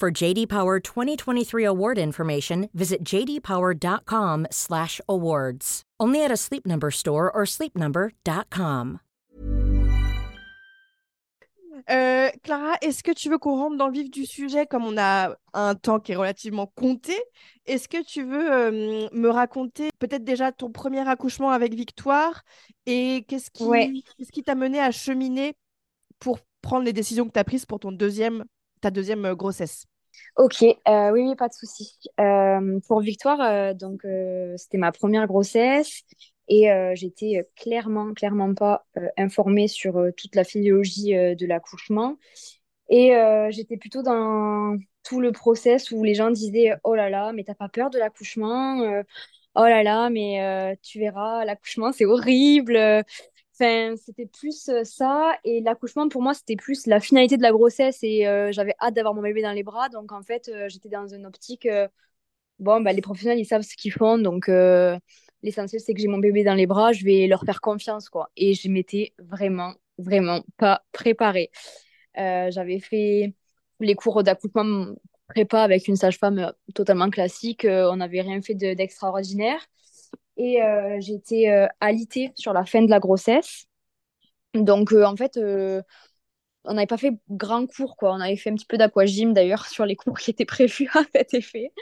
For JD Power 2023 award information, visit jdpower.com/awards. Only at a Sleep Number store or sleepnumber.com. Euh, Clara, est-ce que tu veux qu'on rentre dans le vif du sujet comme on a un temps qui est relativement compté? Est-ce que tu veux euh, me raconter peut-être déjà ton premier accouchement avec Victoire et qu'est-ce qui Ouais. qu'est-ce qui t'a mené à cheminer pour prendre les décisions que tu as prises pour ton deuxième, ta deuxième euh, grossesse Ok, euh, oui, oui, pas de souci. Euh, pour Victoire, donc c'était ma première grossesse et j'étais clairement, clairement pas informée sur toute la physiologie de l'accouchement et j'étais plutôt dans tout le process où les gens disaient oh là là, mais t'as pas peur de l'accouchement? Oh là là, mais tu verras, l'accouchement c'est horrible. Enfin, c'était plus euh, ça et l'accouchement pour moi c'était plus la finalité de la grossesse et euh, j'avais hâte d'avoir mon bébé dans les bras. Donc en fait euh, j'étais dans une optique bon bah les professionnels ils savent ce qu'ils font. Donc l'essentiel c'est que j'ai mon bébé dans les bras je vais leur faire confiance quoi. Et je m'étais vraiment vraiment pas préparée. J'avais fait les cours d'accouchement prépa avec une sage-femme totalement classique. On n'avait rien fait de- d'extraordinaire et euh, été euh, alitée sur la fin de la grossesse donc, euh, en fait, on n'avait pas fait grand cours, quoi. On avait fait un petit peu d'aquagym, d'ailleurs, sur les cours qui étaient prévus à cet effet.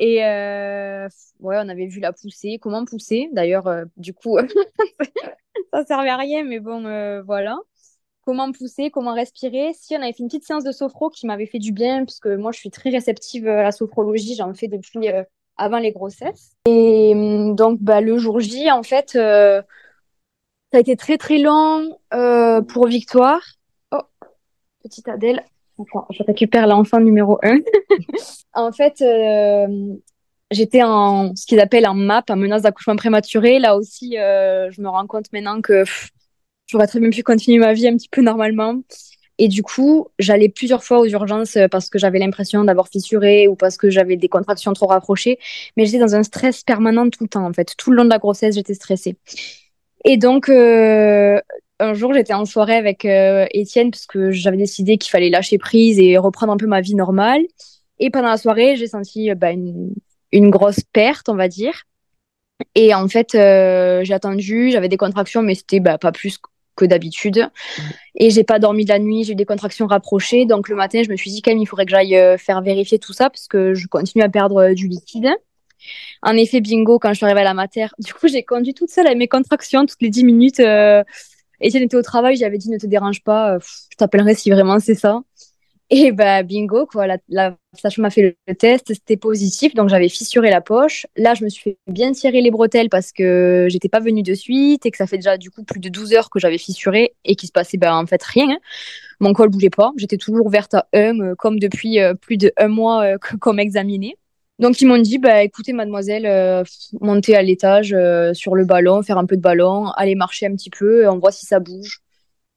Et ouais, on avait vu la poussée, comment pousser? D'ailleurs, du coup, ça servait à rien, mais bon, voilà. Comment pousser, comment respirer? Si, on avait fait une petite séance de sophro qui m'avait fait du bien, puisque moi, je suis très réceptive à la sophrologie. J'en fais depuis avant les grossesses. Et hum, donc, bah, le jour J, en fait, euh, ça a été très, très long euh, pour Victoire. Oh, petite Adèle. Attends, je récupère l'enfant numéro 1. en fait, euh, j'étais en ce qu'ils appellent en MAP, en menace d'accouchement prématuré. Là aussi, euh, je me rends compte maintenant que j'aurais très bien pu continuer ma vie un petit peu normalement. Et du coup, j'allais plusieurs fois aux urgences euh, parce que j'avais l'impression d'avoir fissuré ou parce que j'avais des contractions trop rapprochées. Mais j'étais dans un stress permanent tout le temps, en fait. Tout le long de la grossesse, j'étais stressée. Et donc, euh, un jour, j'étais en soirée avec euh, Étienne parce que j'avais décidé qu'il fallait lâcher prise et reprendre un peu ma vie normale. Et pendant la soirée, j'ai senti bah, une, grosse perte, on va dire. Et en fait, j'ai attendu, j'avais des contractions, mais c'était bah, pas plus que d'habitude. Et j'ai pas dormi de la nuit, j'ai eu des contractions rapprochées. Donc le matin, je me suis dit quand même, il faudrait que j'aille euh, faire vérifier tout ça parce que je continue à perdre euh, du liquide. En effet, bingo, quand je suis arrivée à la mater, du coup, j'ai conduit toute seule avec mes contractions toutes les 10 minutes. Euh... Étienne était au travail, j'avais dit ne te dérange pas, je t'appellerai si vraiment c'est ça. Et bah bingo, quoi, la, la m'a fait le, test, c'était positif, donc j'avais fissuré la poche. Là, je me suis bien tirer les bretelles parce que j'étais pas venue de suite et que ça fait déjà du coup plus de 12 heures que j'avais fissuré et qu'il se passait bah, en fait rien. Mon col bougeait pas, j'étais toujours ouverte à 1, euh, comme depuis euh, plus de un mois euh, qu'on m'examinait. Donc ils m'ont dit, bah écoutez mademoiselle, euh, montez à l'étage euh, sur le ballon, faire un peu de ballon, allez marcher un petit peu, on voit si ça bouge.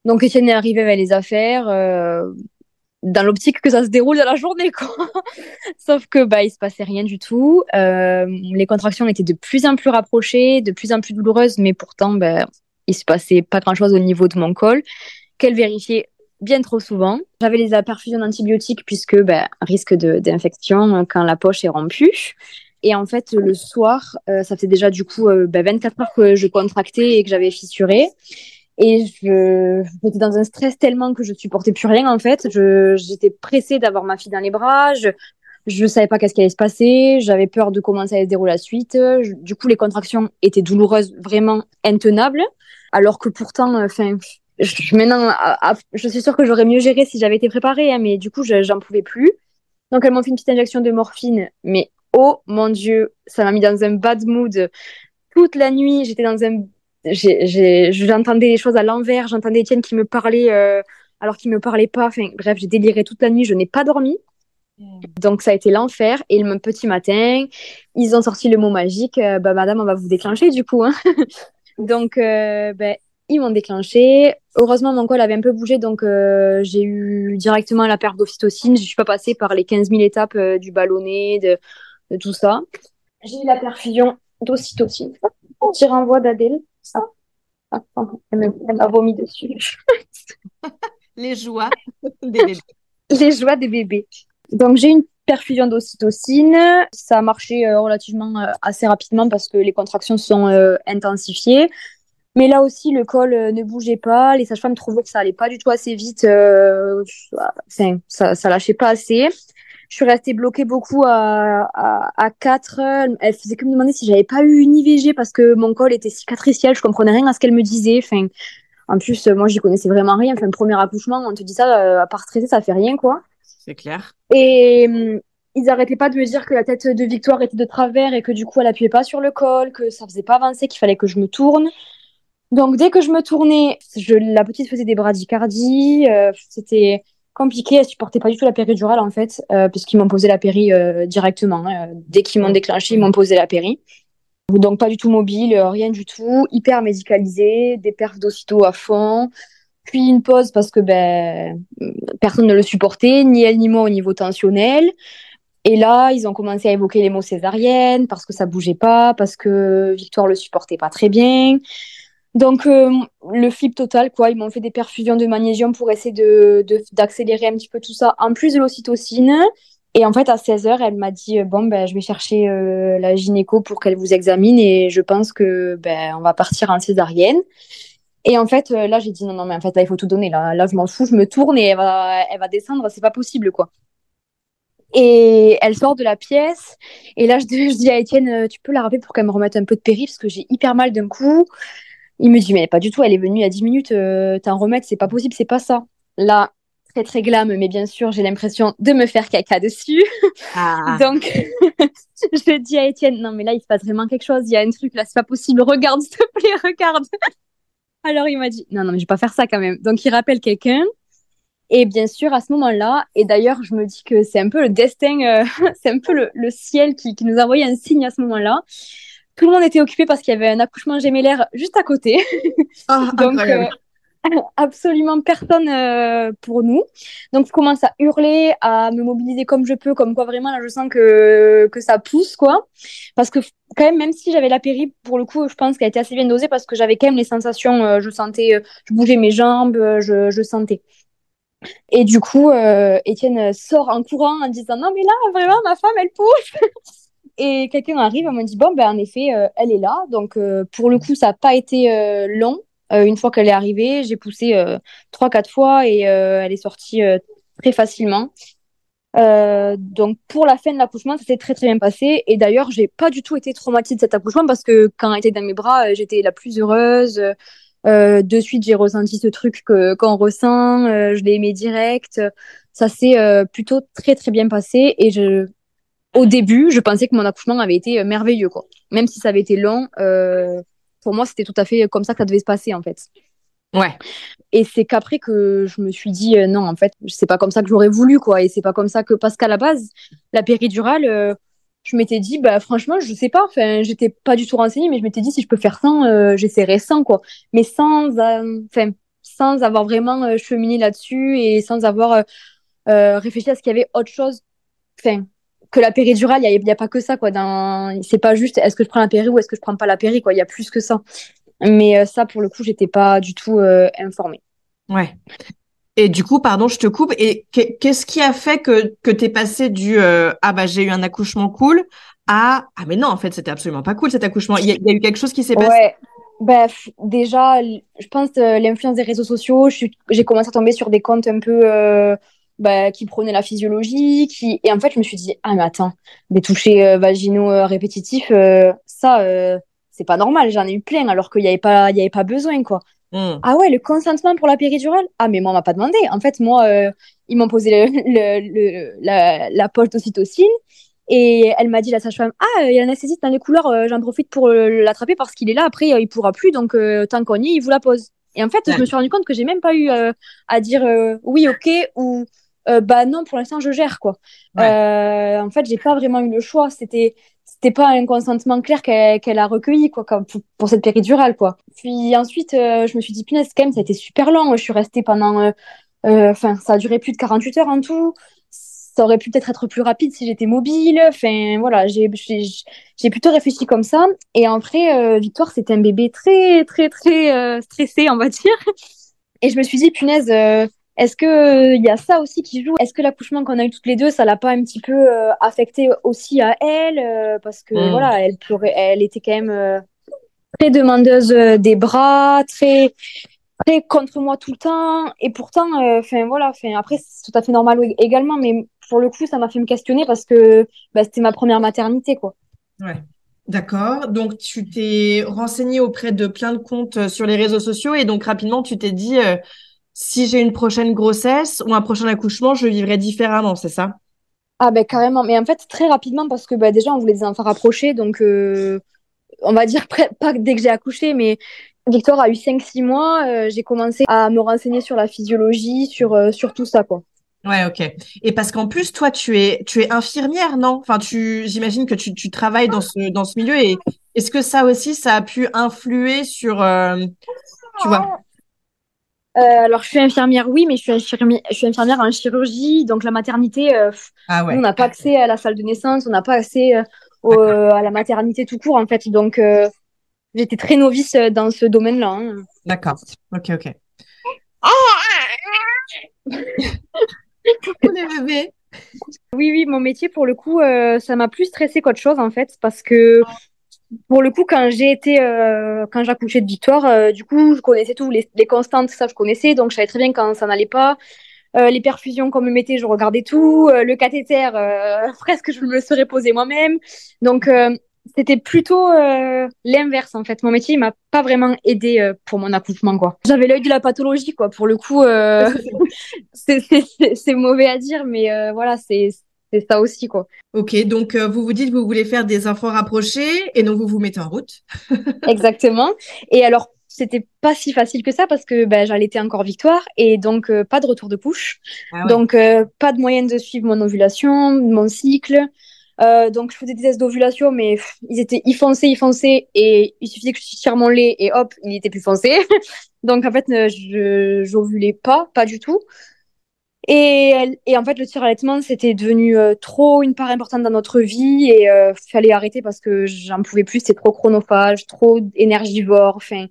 Donc Étienne est arrivé avec les affaires. Dans l'optique que ça se déroule dans la journée, quoi. Sauf que bah il se passait rien du tout. Euh, les contractions étaient de plus en plus rapprochées, de plus en plus douloureuses, mais pourtant bah, il se passait pas grand chose au niveau de mon col. Qu'elle vérifiait bien trop souvent. J'avais les perfusions d'antibiotiques puisque bah, risque d'infection quand la poche est rompue. Et en fait, le soir, euh, ça faisait déjà du coup 24 bah, heures que je contractais et que j'avais fissuré. Et je, j'étais dans un stress tellement que je supportais plus rien en fait. Je, j'étais pressée d'avoir ma fille dans les bras. Je, je savais pas qu'est-ce qui allait se passer. J'avais peur de comment ça allait se dérouler la suite. du coup, les contractions étaient douloureuses, vraiment intenables. Alors que pourtant, euh, enfin, je, maintenant, je suis sûre que j'aurais mieux géré si j'avais été préparée, hein, mais du coup, j'en pouvais plus. Donc, elles m'ont fait une petite injection de morphine, mais oh mon Dieu, ça m'a mis dans un bad mood. Toute la nuit, j'étais dans un j'entendais les choses à l'envers, j'entendais Étienne qui me parlait euh, alors qu'il me parlait pas. Enfin, bref, j'ai déliré toute la nuit, je n'ai pas dormi. Hmm. Donc ça a été l'enfer. Et le petit matin, ils ont sorti le mot magique. Euh, bah madame, on va vous déclencher du coup. Hein. donc euh, ben, ils m'ont déclenché. Heureusement, mon col avait un peu bougé, donc j'ai eu directement la perte d'ocytocine. Je suis pas passée par les 15 000 étapes du ballonnet, de, de, tout ça. J'ai eu la perfusion d'ocytocine. Petit renvoi d'Adèle. Ah, elle m'a vomi dessus. Les joies des bébés. Les joies des bébés. Donc, j'ai une perfusion d'ocytocine. Ça a marché euh, relativement euh, assez rapidement parce que les contractions sont euh, intensifiées. Mais là aussi, le col ne bougeait pas. Les sages-femmes trouvaient que ça allait pas du tout assez vite. Enfin, ça, ça lâchait pas assez je suis restée bloquée beaucoup à, à, à 4. Elle faisait que me demander si j'avais pas eu une IVG parce que mon col était cicatriciel. Je comprenais rien à ce qu'elle me disait. Enfin, en plus, moi, j'y connaissais vraiment rien. Enfin, premier accouchement, on te dit ça, euh, à part stresser, ça fait rien, quoi. C'est clair. Et hum, ils arrêtaient pas de me dire que la tête de Victoire était de travers et que du coup, elle appuyait pas sur le col, que ça faisait pas avancer, qu'il fallait que je me tourne. Donc, dès que je me tournais, je, la petite faisait des bradycardies. Euh, c'était compliqué. Elle supportait pas du tout la péridurale en fait, euh, puisqu'ils m'ont posé la péri euh, directement. Hein. Dès qu'ils m'ont déclenché, ils m'ont posé la péri. Donc pas du tout mobile, euh, rien du tout, hyper médicalisé, des perfs d'ocyto à fond, puis une pause parce que ben personne ne le supportait, ni elle ni moi au niveau tensionnel. Et là, ils ont commencé à évoquer les mots césariennes parce que ça bougeait pas, parce que Victoire le supportait pas très bien. Donc, euh, le flip total, quoi. Ils m'ont fait des perfusions de magnésium pour essayer de, d'accélérer un petit peu tout ça, en plus de l'ocytocine. Et en fait, à 16h, elle m'a dit euh, Bon, ben, je vais chercher euh, la gynéco pour qu'elle vous examine et je pense que ben, on va partir en césarienne. Et en fait, là, j'ai dit Non, non, mais en fait, là, il faut tout donner. Là, là je m'en fous, je me tourne et elle va, elle va descendre, c'est pas possible, quoi. Et elle sort de la pièce. Et là, je, je dis à Étienne Tu peux la rappeler pour qu'elle me remette un peu de péri parce que j'ai hyper mal d'un coup. Il me dit, mais pas du tout, elle est venue il y a 10 minutes, euh, t'en remettre, c'est pas possible, c'est pas ça. Là, très très glam, mais bien sûr, j'ai l'impression de me faire caca dessus. Ah. Donc, je dis à Étienne, non, mais là, il se passe vraiment quelque chose, il y a un truc là, c'est pas possible, regarde, s'il te plaît, regarde. Alors, il m'a dit, non, non, mais je vais pas faire ça quand même. Donc, il rappelle quelqu'un. Et bien sûr, à ce moment-là, et d'ailleurs, je me dis que c'est un peu le destin, euh, c'est un peu le, le ciel qui, qui, nous a envoyé un signe à ce moment-là. Tout le monde était occupé parce qu'il y avait un accouchement gémellaire juste à côté. Oh, Donc, euh, absolument personne euh, pour nous. Donc, je commence à hurler, à me mobiliser comme je peux, comme quoi vraiment, là, je sens que, que ça pousse, quoi. Parce que, quand même, même si j'avais la péri, pour le coup, je pense qu'elle était assez bien dosée parce que j'avais quand même les sensations, euh, je sentais, je bougeais mes jambes, je, je sentais. Et du coup, Étienne sort en courant en disant Non, mais là, vraiment, ma femme, elle pousse. Et quelqu'un arrive, elle me dit bon ben en effet, euh, elle est là. Donc euh, pour le coup, ça n'a pas été euh, long. une fois qu'elle est arrivée, j'ai poussé trois quatre fois et elle est sortie très facilement. donc pour la fin de l'accouchement, ça s'est très très bien passé. Et d'ailleurs, j'ai pas du tout été traumatisée de cet accouchement parce que quand elle était dans mes bras, j'étais la plus heureuse. de suite, j'ai ressenti ce truc que qu'on ressent. je l'ai aimé direct. Ça s'est plutôt très très bien passé et je au début, je pensais que mon accouchement avait été euh, merveilleux, quoi. Même si ça avait été long, euh, pour moi, c'était tout à fait comme ça que ça devait se passer, en fait. Ouais. Et c'est qu'après que je me suis dit, euh, non, en fait, c'est pas comme ça que j'aurais voulu, quoi. Et c'est pas comme ça que, parce qu'à la base, la péridurale, je m'étais dit, bah, franchement, je sais pas. Enfin, j'étais pas du tout renseignée, mais je m'étais dit, si je peux faire sans, j'essaierai sans, quoi. Mais sans, enfin, sans avoir vraiment cheminé là-dessus et sans avoir réfléchi à ce qu'il y avait autre chose. Enfin, que la péridurale, il n'y a, a, pas que ça, quoi. C'est pas juste est-ce que je prends la péri ou est-ce que je prends pas la péri, quoi. Il y a plus que ça. Mais ça, pour le coup, j'étais pas du tout informée. Ouais. Et du coup, pardon, je te coupe. Et qu'est-ce qui a fait que, que tu es passé du ah bah j'ai eu un accouchement cool à ah mais non, en fait, c'était absolument pas cool cet accouchement. Il y, a eu quelque chose qui s'est passé? Ouais. Bah, déjà, je pense euh, l'influence des réseaux sociaux, j'ai commencé à tomber sur des comptes un peu euh, bah, qui prônaient la physiologie. Qui... Et en fait, je me suis dit, ah, mais attends, des touchés euh, vaginaux répétitifs, ça, c'est pas normal. J'en ai eu plein alors qu'il n'y avait, pas, y avait pas besoin, quoi. Hmm. Ah ouais, le consentement pour la péridurale? Ah, mais moi, on m'a pas demandé. En fait, moi, ils m'ont posé le, la, la poche d'ocytocine. Et elle m'a dit, la sage-femme, ah, il y a un anesthésiste dans les couleurs, euh, j'en profite pour euh, l'attraper parce qu'il est là, après, euh, il pourra plus, donc tant qu'on y est, il vous la pose. Et en fait, je me suis rendu compte que j'ai même pas eu à dire oui, ok, ou bah non, pour l'instant, je gère, quoi. en fait, j'ai pas vraiment eu le choix. C'était c'était pas un consentement clair qu'elle a recueilli, quoi, comme pour, cette péridurale, quoi. Puis ensuite, je me suis dit, punaise, quand même, ça a été super long. Je suis restée pendant. Enfin, ça a duré plus de 48 heures en tout ça aurait pu peut-être être plus rapide si j'étais mobile. Enfin, voilà, j'ai plutôt réfléchi comme ça. Et après, euh, Victoire, c'était un bébé très, très, très euh, stressé, on va dire. Et je me suis dit, punaise, euh, est-ce que il y a ça aussi qui joue? Est-ce que l'accouchement qu'on a eu toutes les deux, ça l'a pas un petit peu affecté aussi à elle Parce que hmm. voilà, elle pleurait, elle était quand même très demandeuse des bras, très très contre moi tout le temps. Et pourtant, enfin voilà, enfin après c'est tout à fait normal également, mais pour le coup, ça m'a fait me questionner parce que bah, c'était ma première maternité, quoi. Ouais. D'accord. Donc, tu t'es renseigné auprès de plein de comptes euh, sur les réseaux sociaux et donc rapidement, tu t'es dit, euh, si j'ai une prochaine grossesse ou un prochain accouchement, je vivrai différemment, c'est ça? Ah ben carrément. Mais en fait, très rapidement parce que bah, déjà, on voulait des enfants rapprochés. Donc, euh, on va dire pas dès que j'ai accouché, mais Victor a eu 5-6 mois. j'ai commencé à me renseigner sur la physiologie, sur, sur tout ça, quoi. Ouais, ok. Et parce qu'en plus, toi, tu es, tu es infirmière, non? Enfin, tu, j'imagine que tu, tu travailles dans ce, dans ce milieu. Et est-ce que ça aussi, ça a pu influer sur, euh, tu vois? Euh, alors, je suis infirmière, oui, mais je suis infirmière, je suis infirmière en chirurgie, donc la maternité, euh, ah ouais. on n'a pas accès à la salle de naissance, on n'a pas accès à la maternité tout court, en fait. Donc, j'étais très novice dans ce domaine-là. Hein. D'accord. Ok, ok. Oui, oui, mon métier, pour le coup, euh, ça m'a plus stressé qu'autre chose, en fait, parce que pour le coup, quand j'ai été, euh, quand j'accouchais de Victoire, euh, du coup, je connaissais tout, les, constantes, ça, je connaissais, donc je savais très bien quand ça n'allait pas. les perfusions qu'on me mettait, je regardais tout. le cathéter, presque, je me le serais posé moi-même. Donc, c'était plutôt euh, l'inverse en fait. Mon métier m'a pas vraiment aidé euh, pour mon accouchement quoi. J'avais l'œil de la pathologie quoi. Pour le coup, euh, c'est mauvais à dire, mais voilà, c'est ça aussi quoi. Ok, donc vous vous dites que vous voulez faire des enfants rapprochés et donc vous vous mettez en route. Exactement. Et alors c'était pas si facile que ça parce que ben, j'allaitais encore Victoire et donc pas de retour de couche. Ah donc pas de moyen de suivre mon ovulation, mon cycle. Euh, donc, je faisais des tests d'ovulation, mais ils étaient y foncés, y foncés, et il suffisait que je tire mon lait et hop, il était plus foncé. donc, en fait, euh, je j'ovulais pas, pas du tout. Et, et en fait, le tir allaitement, c'était devenu euh, trop une part importante dans notre vie et il fallait arrêter parce que j'en pouvais plus, c'était trop chronophage, trop énergivore. Enfin,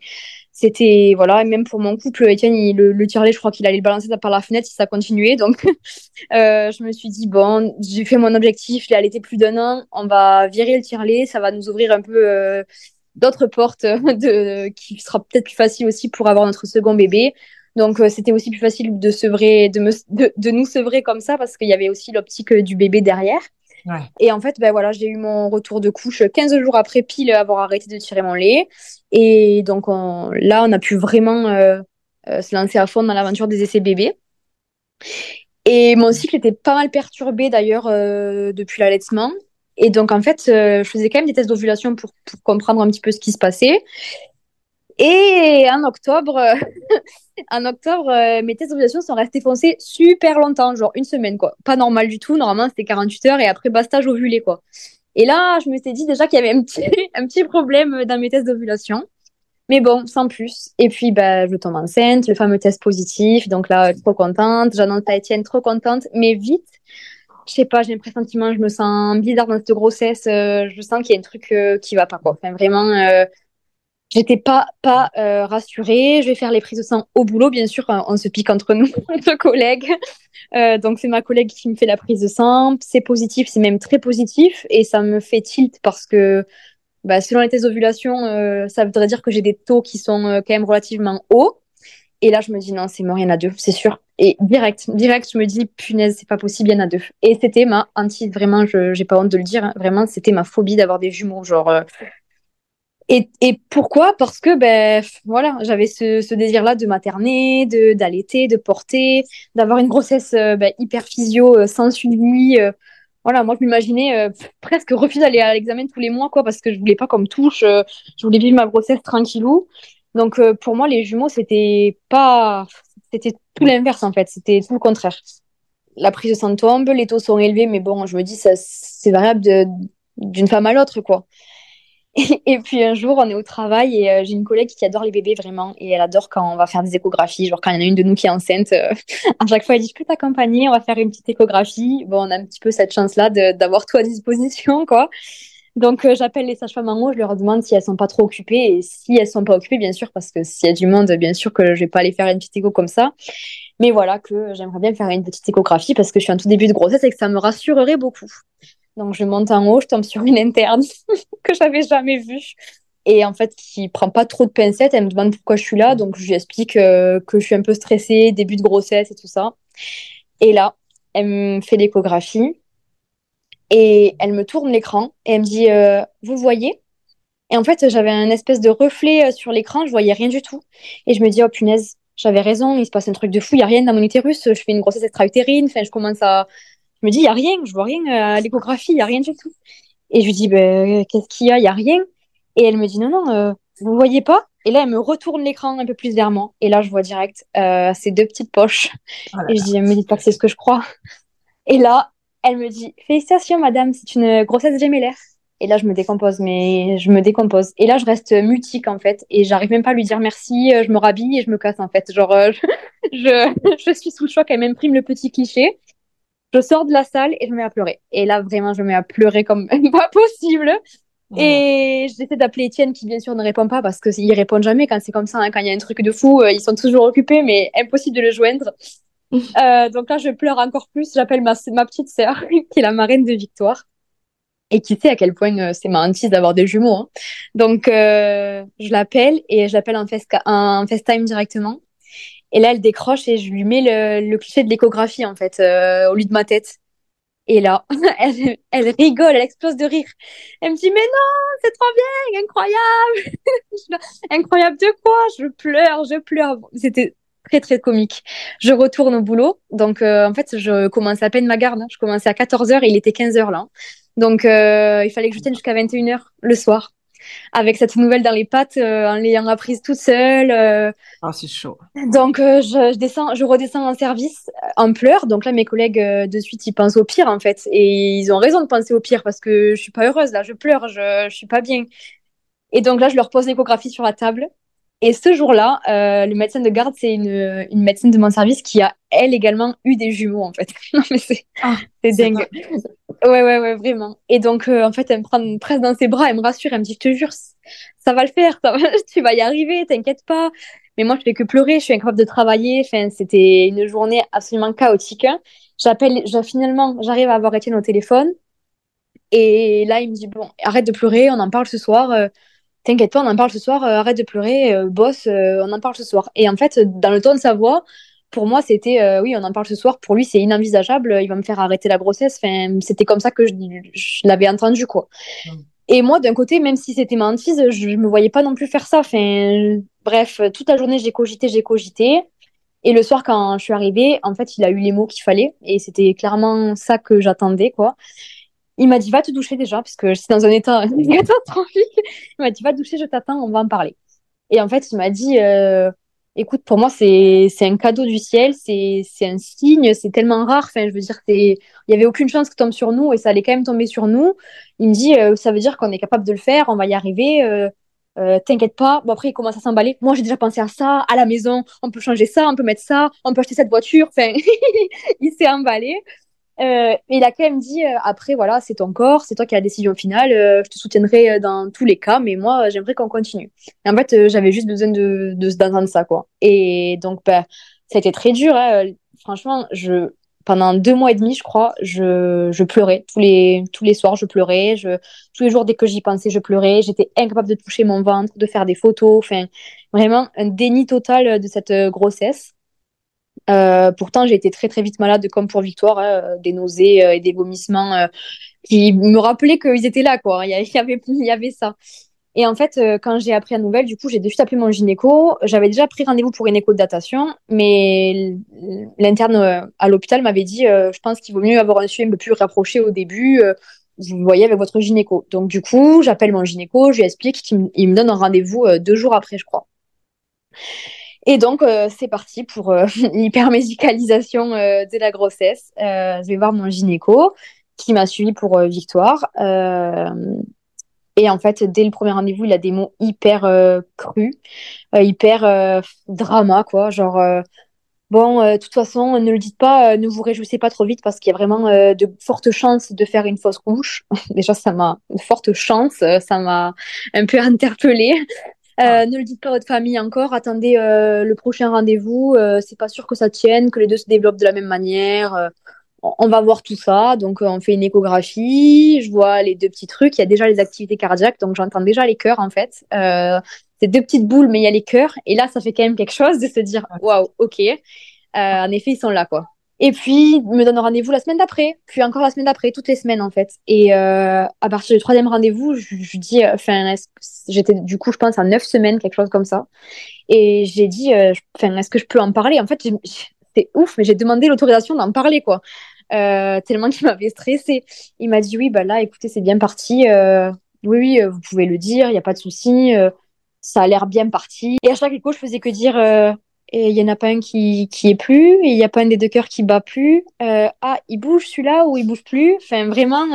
c'était voilà. Et même pour mon couple Étienne le, le tirelet je crois qu'il allait le balancer par la fenêtre si ça continuait. Donc euh, je me suis dit bon j'ai fait mon objectif. Il allait plus d'un an. On va virer le tirelet ça va nous ouvrir un peu euh, d'autres portes de qui sera peut-être plus facile aussi pour avoir notre second bébé donc euh, c'était aussi plus facile de sevrer de, me, de, de nous sevrer comme ça parce qu'il y avait aussi l'optique du bébé derrière et en fait, ben voilà, j'ai eu mon retour de couche 15 jours après pile avoir arrêté de tirer mon lait. Et donc là, on a pu vraiment euh, euh, se lancer à fond dans l'aventure des essais bébés. Et mon cycle était pas mal perturbé d'ailleurs euh, depuis l'allaitement. Et donc en fait, je faisais quand même des tests d'ovulation pour, pour comprendre un petit peu ce qui se passait. Et en octobre, en octobre, euh, mes tests d'ovulation sont restés foncés super longtemps, genre une semaine, quoi. Pas normal du tout. Normalement, c'était 48 heures et après, bastage ovulé, quoi. Et là, je me suis dit déjà qu'il y avait un petit, un petit problème dans mes tests d'ovulation. Mais bon, sans plus. Et puis, bah, je tombe enceinte, le fameux test positif. Donc là, trop contente. J'annonce à Étienne, trop contente. Mais vite, je sais pas, j'ai un pressentiment, je me sens bizarre dans cette grossesse. Euh, je sens qu'il y a un truc euh, qui va pas, quoi. Enfin, vraiment, euh, j'étais pas, pas rassurée. Je vais faire les prises de sang au boulot, bien sûr. On se pique entre nous, entre collègues. donc, c'est ma collègue qui me fait la prise de sang. C'est positif, c'est même très positif. Et ça me fait tilt parce que bah, selon les tests d'ovulation, euh, ça voudrait dire que j'ai des taux qui sont euh, quand même relativement hauts. Et là, je me dis, non, c'est mort, il y en a deux, c'est sûr. Et direct, direct, je me dis, punaise, c'est pas possible, il y en a deux. Et c'était ma anti, vraiment, je j'ai pas honte de le dire, hein, vraiment, c'était ma phobie d'avoir des jumeaux. Genre, euh. Et, pourquoi? Parce que, ben, voilà, j'avais ce, désir-là de materner, de d'allaiter, de porter, d'avoir une grossesse ben, hyper physio, sans suivi voilà, moi je m'imaginais euh, presque refuser d'aller à l'examen tous les mois, quoi, parce que je voulais pas comme touche, euh, je voulais vivre ma grossesse tranquillou. Donc euh, pour moi, les jumeaux, c'était pas, c'était tout l'inverse en fait, c'était tout le contraire. La prise de sang tombe, les taux sont élevés, mais bon, je me dis ça, c'est variable d'une femme à l'autre, quoi. Et, puis un jour, on est au travail et euh, j'ai une collègue qui adore les bébés vraiment et elle adore quand on va faire des échographies. Genre quand il y en a une de nous qui est enceinte, euh, à chaque fois elle dit je peux t'accompagner, on va faire une petite échographie. Bon, on a un petit peu cette chance-là d'avoir tout à disposition, quoi. Donc euh, j'appelle les sages-femmes en haut, je leur demande si elles sont pas trop occupées et si elles sont pas occupées, bien sûr, parce que s'il y a du monde, bien sûr que je vais pas aller faire une petite écho comme ça. Mais voilà que j'aimerais bien faire une petite échographie parce que je suis en tout début de grossesse et que ça me rassurerait beaucoup. Donc je monte en haut, je tombe sur une interne que j'avais jamais vue. Et en fait qui prend pas trop de pincettes. Elle me demande pourquoi je suis là, donc je lui explique euh, que je suis un peu stressée, début de grossesse et tout ça. Et là, elle me fait l'échographie. Et elle me tourne l'écran et elle me dit euh, vous voyez? Et en fait j'avais un espèce de reflet euh, sur l'écran, je voyais rien du tout. Et je me dis oh punaise. J'avais raison, il se passe un truc de fou, il n'y a rien dans mon utérus, je fais une grossesse extra-utérine, enfin, je commence à, je me dis, il n'y a rien, je vois rien euh, à l'échographie, il n'y a rien du tout. Et je lui dis, ben, qu'est-ce qu'il y a? Il n'y a rien. Et elle me dit, non, non, euh, vous ne voyez pas? Et là, elle me retourne l'écran un peu plus vers moi. Et là, je vois direct euh, ces deux petites poches. Oh et je dis, elle me dit pas que c'est ce que je crois. Et là, elle me dit, félicitations, madame, c'est une grossesse gémellaire. Et là, je me décompose, mais je me décompose. Et là, je reste mutique, en fait. Et j'arrive même pas à lui dire merci. Je me rhabille et je me casse, en fait. Genre, je, je, suis sous le choc. Elle m'imprime le petit cliché. Je sors de la salle et je me mets à pleurer. Et là, vraiment, je me mets à pleurer comme pas possible. Et j'essaie d'appeler Étienne qui, bien sûr, ne répond pas parce qu'ils répondent jamais quand c'est comme ça. Hein. Quand il y a un truc de fou, euh, ils sont toujours occupés, mais impossible de le joindre. euh, donc là, je pleure encore plus. J'appelle ma, ma petite sœur, qui est la marraine de Victoire et qui sait à quel point euh, c'est ma hantise d'avoir des jumeaux. Hein. Donc, euh, je l'appelle et je l'appelle en, en FaceTime directement. Et là, elle décroche et je lui mets le, le cliché de l'échographie, en fait, euh, au lieu de ma tête. Et là, elle, elle, rigole, elle explose de rire. Elle me dit, mais non, c'est trop bien, incroyable. incroyable de quoi? Je pleure, je pleure. C'était très, très comique. Je retourne au boulot. Donc, euh, en fait, je commence à peine ma garde. Hein. Je commençais à 14h et il était 15h là. Donc, euh, il fallait que je tienne jusqu'à 21h le soir avec cette nouvelle dans les pattes, euh, en l'ayant apprise toute seule. Euh. Ah, c'est chaud. Donc, euh, je, descends, je redescends en service en pleurs. Donc là, mes collègues, de suite, ils pensent au pire, en fait. Et ils ont raison de penser au pire parce que je suis pas heureuse, là. Je pleure, je, je suis pas bien. Et donc là, je leur pose l'échographie sur la table. Et ce jour-là, euh, le médecin de garde, c'est une, une médecine de mon service qui a, elle également, eu des jumeaux, en fait. non, mais c'est ah, dingue. Ouais, ouais, ouais, vraiment. Et donc, euh, en fait, elle me prend presque dans ses bras, elle me rassure, elle me dit, je te jure, ça va le faire, tu vas y arriver, t'inquiète pas. Mais moi, je fais que pleurer, je suis incapable de travailler. Enfin, c'était une journée absolument chaotique. J'appelle, finalement, j'arrive à avoir Étienne au téléphone. Et là, il me dit, bon, arrête de pleurer, on en parle ce soir. Euh, t'inquiète pas, on en parle ce soir, euh, arrête de pleurer, euh, boss, euh, on en parle ce soir. Et en fait, dans le ton de sa voix, pour moi, c'était oui, on en parle ce soir. Pour lui, c'est inenvisageable. Il va me faire arrêter la grossesse. Enfin, c'était comme ça que je, je l'avais entendu, quoi. Et moi, d'un côté, même si c'était ma hantise, je, ne me voyais pas non plus faire ça. Enfin, bref, toute la journée, j'ai cogité, j'ai cogité. Et le soir, quand je suis arrivée, en fait, il a eu les mots qu'il fallait. Et c'était clairement ça que j'attendais, quoi. Il m'a dit va te doucher déjà, parce que j'étais dans un état catastrophique. Il m'a dit va te doucher, je t'attends, on va en parler. Et en fait, il m'a dit euh, écoute, pour moi, c'est un cadeau du ciel, c'est un signe, c'est tellement rare. Enfin, je veux dire, il y avait aucune chance que tombe sur nous et ça allait quand même tomber sur nous. Il me dit euh, ça veut dire qu'on est capable de le faire, on va y arriver. Euh, t'inquiète pas. Bon, après, il commence à s'emballer. Moi, j'ai déjà pensé à ça, à la maison. On peut changer ça, on peut mettre ça, on peut acheter cette voiture. Enfin, il s'est emballé. Euh, il a quand même dit euh, après, voilà, c'est ton corps, c'est toi qui as la décision finale. je te soutiendrai dans tous les cas, mais moi, j'aimerais qu'on continue. En fait, j'avais juste besoin de d'entendre ça, quoi. Et donc, bah, ça a été très dur. Hein. Franchement, je pendant deux mois et demi, je crois, je, je pleurais. Tous les, tous les soirs, je pleurais. Je, tous les jours, dès que j'y pensais, je pleurais. J'étais incapable de toucher mon ventre, de faire des photos. Enfin, vraiment un déni total de cette euh, grossesse. Euh, pourtant, j'ai été très, très vite malade, comme pour Victoire, hein, des nausées euh, et des vomissements qui me rappelaient qu'ils étaient là, quoi. Il y avait, y avait ça. Et en fait, euh, quand j'ai appris la nouvelle, du coup, j'ai de suite appelé mon gynéco. J'avais déjà pris rendez-vous pour une écho de datation, mais l'interne euh, à l'hôpital m'avait dit euh, je pense qu'il vaut mieux avoir un suivi peu plus rapproché au début. vous voyez avec votre gynéco. Donc, du coup, j'appelle mon gynéco, je lui explique qu'il me donne un rendez-vous deux jours après, je crois. Et donc, c'est parti pour l'hypermédicalisation de la grossesse. je vais voir mon gynéco qui m'a suivi pour Victoire. Et en fait, dès le premier rendez-vous, il a des mots hyper euh, crus, euh, hyper euh, drama, quoi. Genre, bon, de toute façon, ne le dites pas, ne vous réjouissez pas trop vite parce qu'il y a vraiment de fortes chances de faire une fausse couche. Déjà, ça m'a, de fortes chances, ça m'a un peu interpellée. Ah. ne le dites pas à votre famille encore. Attendez le prochain rendez-vous. c'est pas sûr que ça tienne, que les deux se développent de la même manière on va voir tout ça. Donc, euh, on fait une échographie. Je vois les deux petits trucs. Il y a déjà les activités cardiaques. Donc, j'entends déjà les cœurs, en fait. Euh, c'est deux petites boules, mais il y a les cœurs. Et là, ça fait quand même quelque chose de se dire waouh, ok. Euh, en effet, ils sont là, quoi. Et puis, il me donne rendez-vous la semaine d'après, puis encore la semaine d'après, toutes les semaines en fait. Et à partir du troisième rendez-vous, je, je dis, enfin, j'étais du coup, je pense à neuf semaines, quelque chose comme ça. Et j'ai dit, enfin, est-ce que je peux en parler? En fait, c'est ouf, mais j'ai demandé l'autorisation d'en parler, quoi. Euh, tellement qu'il m'avait stressé. Il m'a dit oui, bah là, écoutez, c'est bien parti. Euh, oui, oui, euh, vous pouvez le dire, il n'y a pas de souci. ça a l'air bien parti. Et à chaque écho, je faisais que dire et il n'y en a pas un qui, qui est plus, et il n'y a pas un des deux cœurs qui bat plus. ah, il bouge celui-là ou il bouge plus. Enfin, vraiment.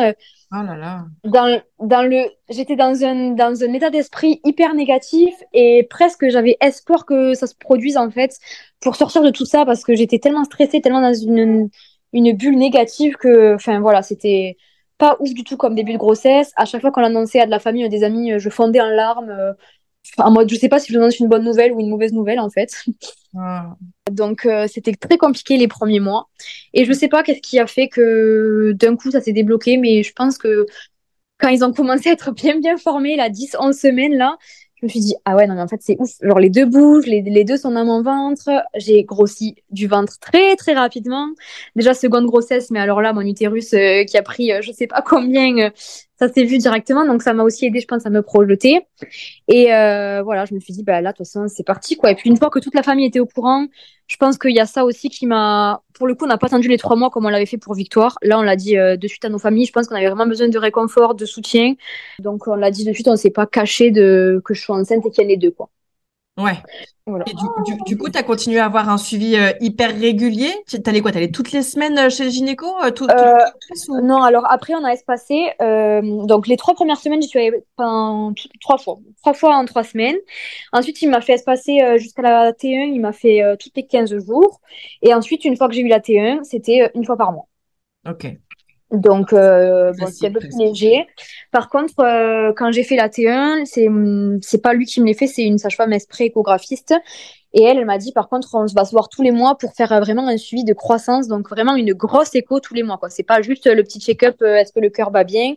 oh là là. Dans, dans le, j'étais dans un, dans un état d'esprit hyper négatif et presque j'avais espoir que ça se produise en fait pour sortir de tout ça parce que j'étais tellement stressée, tellement dans une, une bulle négative que, enfin voilà, c'était pas ouf du tout comme début de grossesse. À chaque fois qu'on l'annonçait à de la famille, à des amis, je fondais en larmes. En mode, je sais pas si je annonce une bonne nouvelle ou une mauvaise nouvelle en fait. Ah. Donc euh, c'était très compliqué les premiers mois. Et je sais pas qu'est-ce qui a fait que d'un coup ça s'est débloqué, mais je pense que quand ils ont commencé à être bien bien formés, la 10-11 semaines là, je me suis dit, ah ouais, non, mais en fait, c'est ouf. Genre, les deux bougent, les, les deux sont dans mon ventre. J'ai grossi du ventre très, très rapidement. Déjà, seconde grossesse, mais alors là, mon utérus euh, qui a pris, euh, je sais pas combien, euh, ça s'est vu directement. Donc, ça m'a aussi aidé, je pense, à me projeter. Et voilà, je me suis dit, bah là, de toute façon, c'est parti, quoi. Et puis, une fois que toute la famille était au courant, je pense qu'il y a ça aussi qui m'a. Pour le coup, on n'a pas attendu les trois mois comme on l'avait fait pour Victoire. Là, on l'a dit euh, de suite à nos familles. Je pense qu'on avait vraiment besoin de réconfort, de soutien. Donc, on l'a dit de suite, on s'est pas caché de... que je sois enceinte et qu'il y ait les deux. Quoi. Ouais. Et du, coup, tu as continué à avoir un suivi euh, hyper régulier? Tu allais quoi? Tu allais toutes les semaines euh, chez le gynéco Non, alors après, on a espacé. donc, les trois premières semaines, j'y suis allée pendant trois fois. Trois fois en trois semaines. Ensuite, il m'a fait espacer jusqu'à la T1. Il m'a fait toutes les 15 jours. Et ensuite, une fois que j'ai eu la T1, c'était une fois par mois. Ok. Donc, euh, bon, c'est un peu plus léger. Par contre, euh, quand j'ai fait la T1, c'est, c'est pas lui qui me l'a fait, c'est une sage-femme esprit échographiste. Et elle, elle m'a dit, par contre, on va se voir tous les mois pour faire vraiment un suivi de croissance. Donc, vraiment une grosse écho tous les mois, quoi. C'est pas juste le petit check-up, euh, est-ce que le cœur va bien?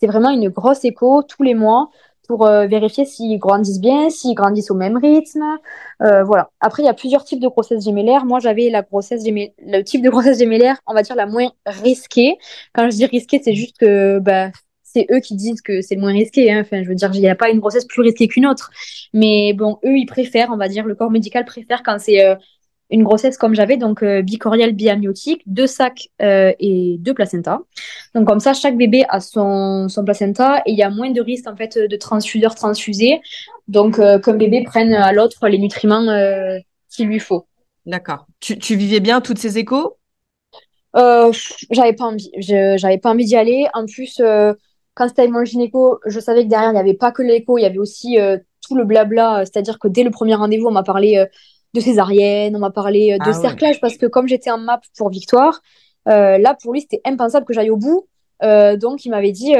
C'est vraiment une grosse écho tous les mois pour euh, vérifier s'ils grandissent bien, s'ils grandissent au même rythme. Euh, voilà. Après, il y a plusieurs types de grossesse gémellaire. Moi, j'avais la grossesse gémellaire, le type de grossesse gémellaire, on va dire la moins risquée. Quand je dis risquée, c'est juste que bah, c'est eux qui disent que c'est le moins risqué. Hein. Enfin, je veux dire, il n'y a pas une grossesse plus risquée qu'une autre. Mais bon, eux, ils préfèrent, on va dire, le corps médical préfère quand c'est euh, une grossesse comme j'avais, donc euh, bicoriale biamniotique, deux sacs euh, et deux placentas. Donc comme ça, chaque bébé a son, son placenta et il y a moins de risques en fait de transfuseur transfusé. Donc euh, qu'un bébé prenne à l'autre les nutriments qu'il lui faut. D'accord. Tu, tu, vivais bien toutes ces échos? J'avais pas envie. J'avais pas envie d'y aller. En plus, quand c'était avec mon gynéco, je savais que derrière il n'y avait pas que l'écho, il y avait aussi tout le blabla, c'est-à-dire que dès le premier rendez-vous, on m'a parlé de césarienne, on m'a parlé de ah cerclage, parce que comme j'étais en map pour Victoire, là, pour lui, c'était impensable que j'aille au bout. donc, il m'avait dit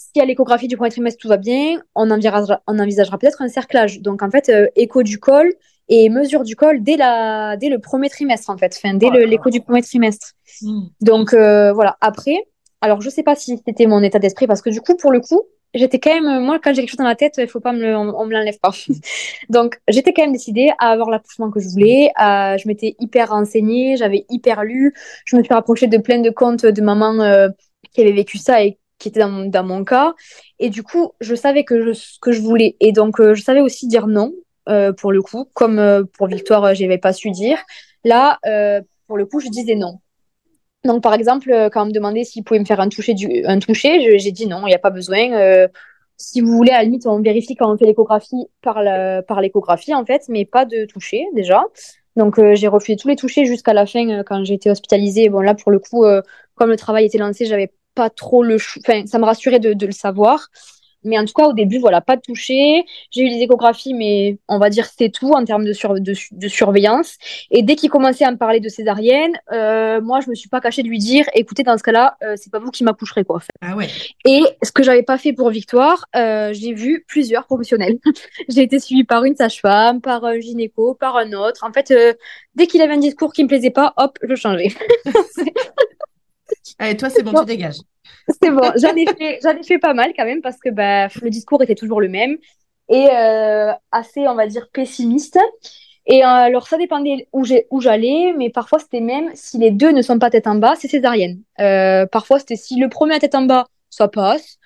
si à l'échographie du premier trimestre tout va bien, on envisagera, on envisagera peut-être un cerclage. Donc en fait, euh, écho du col et mesure du col dès, la, dès le premier trimestre en fait, enfin, dès oh l'écho du premier trimestre. Hmm. Donc euh, voilà, après, alors je sais pas si c'était mon état d'esprit parce que du coup, pour le coup, j'étais quand même, moi quand j'ai quelque chose dans la tête, il faut pas me on, me l'enlève pas. Donc j'étais quand même décidée à avoir l'accouchement que je voulais, je m'étais hyper renseignée, j'avais hyper lu, je me suis rapprochée de plein de comptes de mamans euh, qui avaient vécu ça et qui était dans, mon cas. Et du coup, je savais que je, ce que je voulais. Et donc, euh, je savais aussi dire non, euh, pour le coup. Comme pour Victoire, je n'avais pas su dire. Là, pour le coup, je disais non. Donc, par exemple, quand on me demandait s'il pouvait me faire un toucher, du, un toucher j'ai dit non, il n'y a pas besoin. si vous voulez, à la limite, on vérifie quand on fait l'échographie par, la, par l'échographie, en fait, mais pas de toucher, déjà. Donc, j'ai refusé tous les touchés jusqu'à la fin quand j'ai été hospitalisée. Bon, là, pour le coup, comme le travail était lancé, j'avais pas trop le enfin ça me rassurait de, le savoir mais en tout cas au début voilà pas de toucher j'ai eu les échographies mais on va dire c'est tout en termes de, sur, de, de, surveillance. Et dès qu'il commençait à me parler de césarienne euh, moi je me suis pas cachée de lui dire écoutez dans ce cas-là euh, c'est pas vous qui m'accoucherez quoi ah ouais. et ce que j'avais pas fait pour Victoire euh, j'ai vu plusieurs professionnels. J'ai été suivie par une sage-femme par un gynéco par un autre. En fait euh, dès qu'il avait un discours qui me plaisait pas hop je changeais Allez, toi, c'est bon, tu dégages. C'est bon, j'en ai, ai fait pas mal quand même parce que bah, le discours était toujours le même et euh, assez, on va dire, pessimiste. Et euh, alors, ça dépendait où j'allais, mais parfois c'était même si les deux ne sont pas tête en bas, c'est césarienne. Euh, parfois c'était si le premier a tête en bas, ça passe.